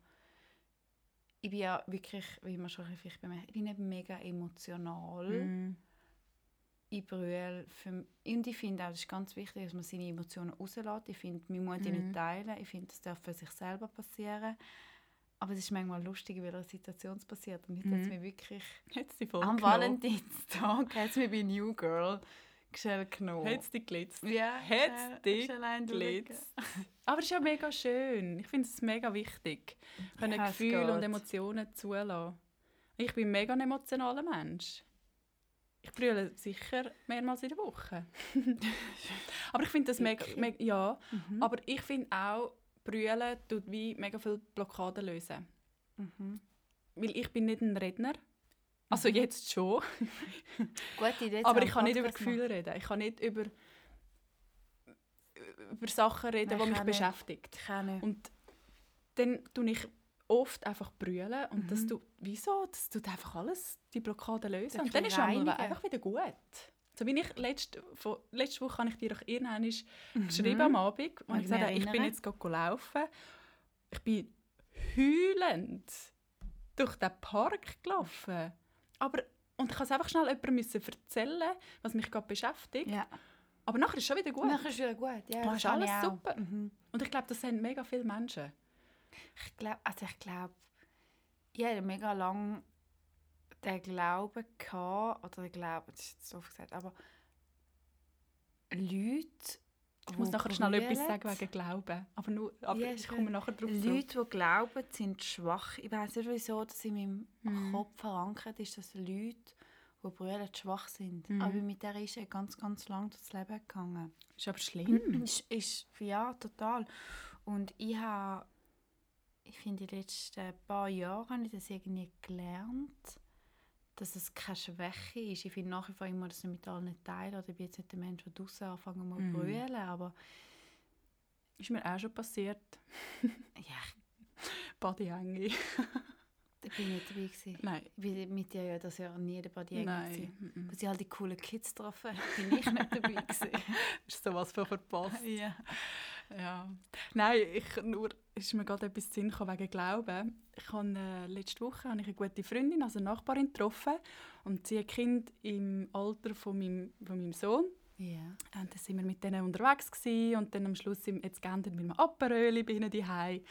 Speaker 1: Ich bin ja wirklich, wie man schon vielleicht bemerkt, ich bin nicht mega emotional.
Speaker 2: Mm.
Speaker 1: ich brülle für, und ich finde auch, es ist ganz wichtig, dass man seine Emotionen rauslässt. Ich finde, man muss die
Speaker 2: Mhm.
Speaker 1: nicht teilen. Ich finde, das darf für sich selber passieren. Aber es ist manchmal lustig, in welcher Situation passiert. Und jetzt hat es
Speaker 2: Mhm.
Speaker 1: mich wirklich... Am? Valentinstag hat es mich bei New Girl schnell genommen.
Speaker 2: Hat's dich glitzt?
Speaker 1: ja,
Speaker 2: hat's
Speaker 1: schnell-
Speaker 2: dich glitzt? Aber es ist ja mega schön. Ich finde es mega wichtig. Können
Speaker 1: Ja, es
Speaker 2: Gefühle und. Emotionen zulassen. Ich bin mega ein emotionaler Mensch. Ich brülle sicher mehrmals in der Woche. aber ich finde das mega, mega ja.
Speaker 1: Mhm.
Speaker 2: Aber ich finde auch, brüllen tut wie mega viele Blockaden lösen.
Speaker 1: Mhm.
Speaker 2: Weil ich bin nicht ein Redner. Also jetzt schon.
Speaker 1: Gute Idee,
Speaker 2: aber ich kann nicht über Gefühle reden. Ich kann nicht über, über Sachen reden, die
Speaker 1: ich
Speaker 2: mich
Speaker 1: auch nicht.
Speaker 2: beschäftigt.
Speaker 1: machen. Ich kann nicht.
Speaker 2: Und dann tue ich oft einfach brüllen und das
Speaker 1: Mhm.
Speaker 2: tut, wieso? Das tut einfach alles, die Blockade lösen.
Speaker 1: Ein
Speaker 2: Und dann ist es einfach wieder gut. So wie ich letzte, von, letzte Woche habe ich dir doch irgendwann
Speaker 1: Mhm.
Speaker 2: geschrieben am Abend und ich gesagt ich bin jetzt gerade laufen. Ich bin heulend durch den Park gelaufen. Aber, und ich musste einfach schnell jemandem müssen erzählen, was mich gerade beschäftigt.
Speaker 1: Ja.
Speaker 2: Aber nachher ist es schon wieder gut.
Speaker 1: Nachher ist wieder gut. Ja, das
Speaker 2: ist alles super.
Speaker 1: Mhm.
Speaker 2: Und ich glaube, das sind mega viele Menschen.
Speaker 1: Ich glaube, also ich glaube, ich hatte mega lange den Glauben gehabt, oder den Glauben, das ist jetzt doof gesagt, aber Leute,
Speaker 2: Ich muss nachher schnell etwas sagen wegen Glauben. Aber, nur, aber
Speaker 1: Ja,
Speaker 2: ich komme nachher drauf.
Speaker 1: Leute, die glauben, sind schwach. Ich weiß nicht wieso, dass in meinem
Speaker 2: Mhm.
Speaker 1: Kopf verankert ist, dass Leute, die brüllen, schwach sind.
Speaker 2: Mhm.
Speaker 1: Aber mit der ist er ganz, ganz lang durchs Leben gegangen.
Speaker 2: Ist aber schlimm.
Speaker 1: Ist, ist, ja, total. Und ich habe, ich finde, die letzten paar Jahre habe ich das irgendwie gelernt, dass es keine Schwäche ist. Ich finde nach wie vor immer, dass ich mit allen teilen. Oder ich bin jetzt nicht der Mensch, der draussen anfangen muss
Speaker 2: Mhm.
Speaker 1: brüllen, aber
Speaker 2: Ist mir auch schon passiert.
Speaker 1: ja,
Speaker 2: Bodyhänge.
Speaker 1: ich bin nicht dabei gewesen.
Speaker 2: Nein.
Speaker 1: Ich bin mit dir ja das Jahr nie dabei gewesen.
Speaker 2: Nein.
Speaker 1: Als ich all die coolen Kids getroffen bin ich nicht dabei gewesen.
Speaker 2: Ist sowas von verpasst.
Speaker 1: ja.
Speaker 2: Ja. Nein, ich, nur ist mir gerade etwas Sinn gekommen wegen Glauben. Ich habe, äh, letzte Woche habe ich eine gute Freundin, also eine Nachbarin, getroffen. Und sie hat ein Kind im Alter von meinem, von meinem Sohn.
Speaker 1: Ja.
Speaker 2: Und dann sind wir mit denen unterwegs gewesen, und dann am Schluss sind wir jetzt geendet mit einem Aperöli bei ihnen daheim.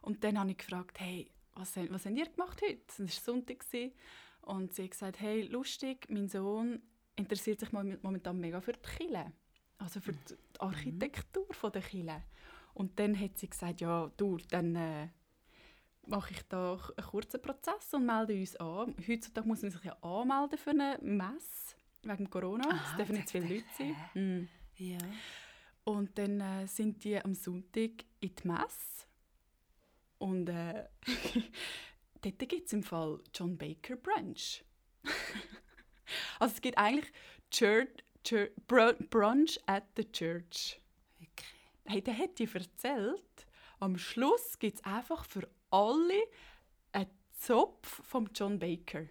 Speaker 2: Und dann habe ich gefragt, hey, was, was habt ihr gemacht heute? Es war Sonntag. gewesen. Und sie hat gesagt, hey, lustig, mein Sohn interessiert sich mom- momentan mega für die Kirche. Also für die die Architektur von der Kirche. Und dann hat sie gesagt, ja, du, dann äh, mache ich da einen kurzen Prozess und melde uns an. Heutzutage muss man sich ja anmelden für eine Messe, wegen Corona.
Speaker 1: Aha,
Speaker 2: es dürfen nicht zu viele Leute sein. Mm.
Speaker 1: Ja.
Speaker 2: Und dann äh, sind die am Sonntag in die Messe. Und äh, dort gibt es im Fall John Baker Brunch. also es gibt eigentlich Church, Church, Bru- Brunch at the Church.
Speaker 1: Wirklich.
Speaker 2: Hey, der hat dir erzählt, am Schluss gibt es einfach für alle einen Zopf vom John Baker.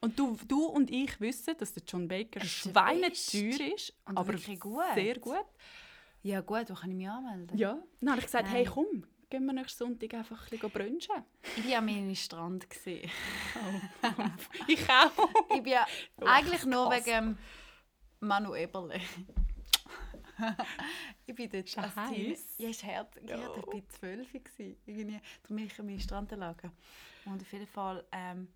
Speaker 2: Und du, du und ich wissen, dass der John Baker schweineteuer ist,
Speaker 1: Und
Speaker 2: aber
Speaker 1: gut.
Speaker 2: sehr gut.
Speaker 1: Ja gut, wo kann ich mich anmelden?
Speaker 2: Ja, dann habe ich gesagt,
Speaker 1: Nein.
Speaker 2: hey komm, gehen wir nächsten Sonntag einfach ein bisschen brunchen.
Speaker 1: Ich war am meinem Strand. gewesen.
Speaker 2: ich auch.
Speaker 1: Ich bin ja
Speaker 2: Oh,
Speaker 1: eigentlich nur wegen Manu Eberle. ich bin dort
Speaker 2: er
Speaker 1: als? Ja, ist hart. Ich war zwölf. gewesen. Irgendwie. Darum bin ich an meinem Strand gelegen. Und auf jeden Fall ähm,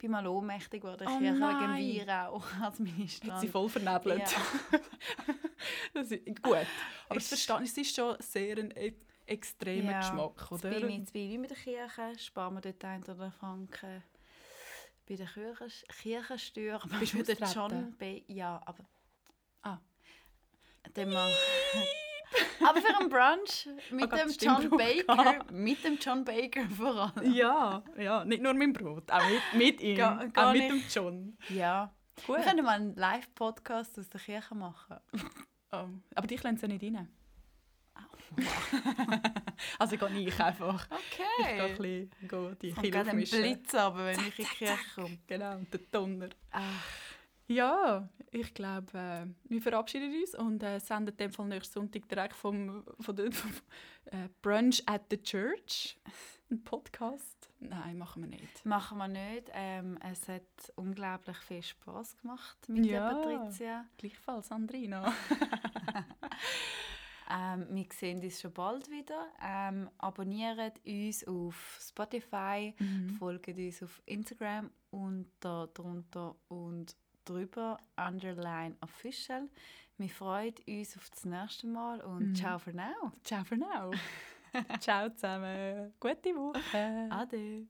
Speaker 1: bin mal ohnmächtig geworden.
Speaker 2: Oh
Speaker 1: Ich wegen. Weihrauch als meine
Speaker 2: Hat sie voll vernebelt.
Speaker 1: Ja.
Speaker 2: das ist gut. Aber es verstehe ich, es ist schon sehr ein e extremer
Speaker 1: Ja,
Speaker 2: Geschmack,
Speaker 1: Jetzt
Speaker 2: oder?
Speaker 1: bin ich jetzt bin ich mit der Kirche, sparen wir dort ein oder Franken. Bei der Kirche, Kirchensteuer.
Speaker 2: Bist du
Speaker 1: mit der
Speaker 2: austreten?
Speaker 1: John B. Ja, aber...
Speaker 2: Ah.
Speaker 1: Dann mal... aber für einen Brunch mit
Speaker 2: Oh Gott,
Speaker 1: dem John Baker. Mit dem John Baker vor allem.
Speaker 2: Ja, ja, nicht nur mit dem Brot, auch mit, mit ihm,
Speaker 1: Gar- gar
Speaker 2: auch mit dem
Speaker 1: nicht.
Speaker 2: John.
Speaker 1: Ja.
Speaker 2: Gut.
Speaker 1: Wir können mal einen Live-Podcast aus der Kirche machen.
Speaker 2: Oh, aber dich lassen sie nicht rein. also gehe ich einfach. Ich gehe ein
Speaker 1: Okay.
Speaker 2: bisschen gehe die Kirche aufmischen.
Speaker 1: Blitz aber wenn ich in die Kirche komme.
Speaker 2: Genau, und der Donner.
Speaker 1: Ach,
Speaker 2: Ja, ich glaube, äh, wir verabschieden uns und äh, senden dem Fall nächsten Sonntag direkt vom, von der, vom äh, Brunch at the Church einen Podcast. Nein, machen wir nicht.
Speaker 1: machen wir nicht. Ähm, es hat unglaublich viel Spaß gemacht mit
Speaker 2: Ja.
Speaker 1: der Patricia.
Speaker 2: Gleichfalls, Sandrina.
Speaker 1: Ähm, wir sehen uns schon bald wieder. Ähm, abonniert uns auf Spotify,
Speaker 2: Mhm.
Speaker 1: folgt uns auf Instagram unter drunter und drüber underline official. Wir freuen uns auf das nächste Mal und
Speaker 2: Mhm.
Speaker 1: ciao for now.
Speaker 2: Ciao for now. Ciao zusammen. Gute Woche.
Speaker 1: Ade.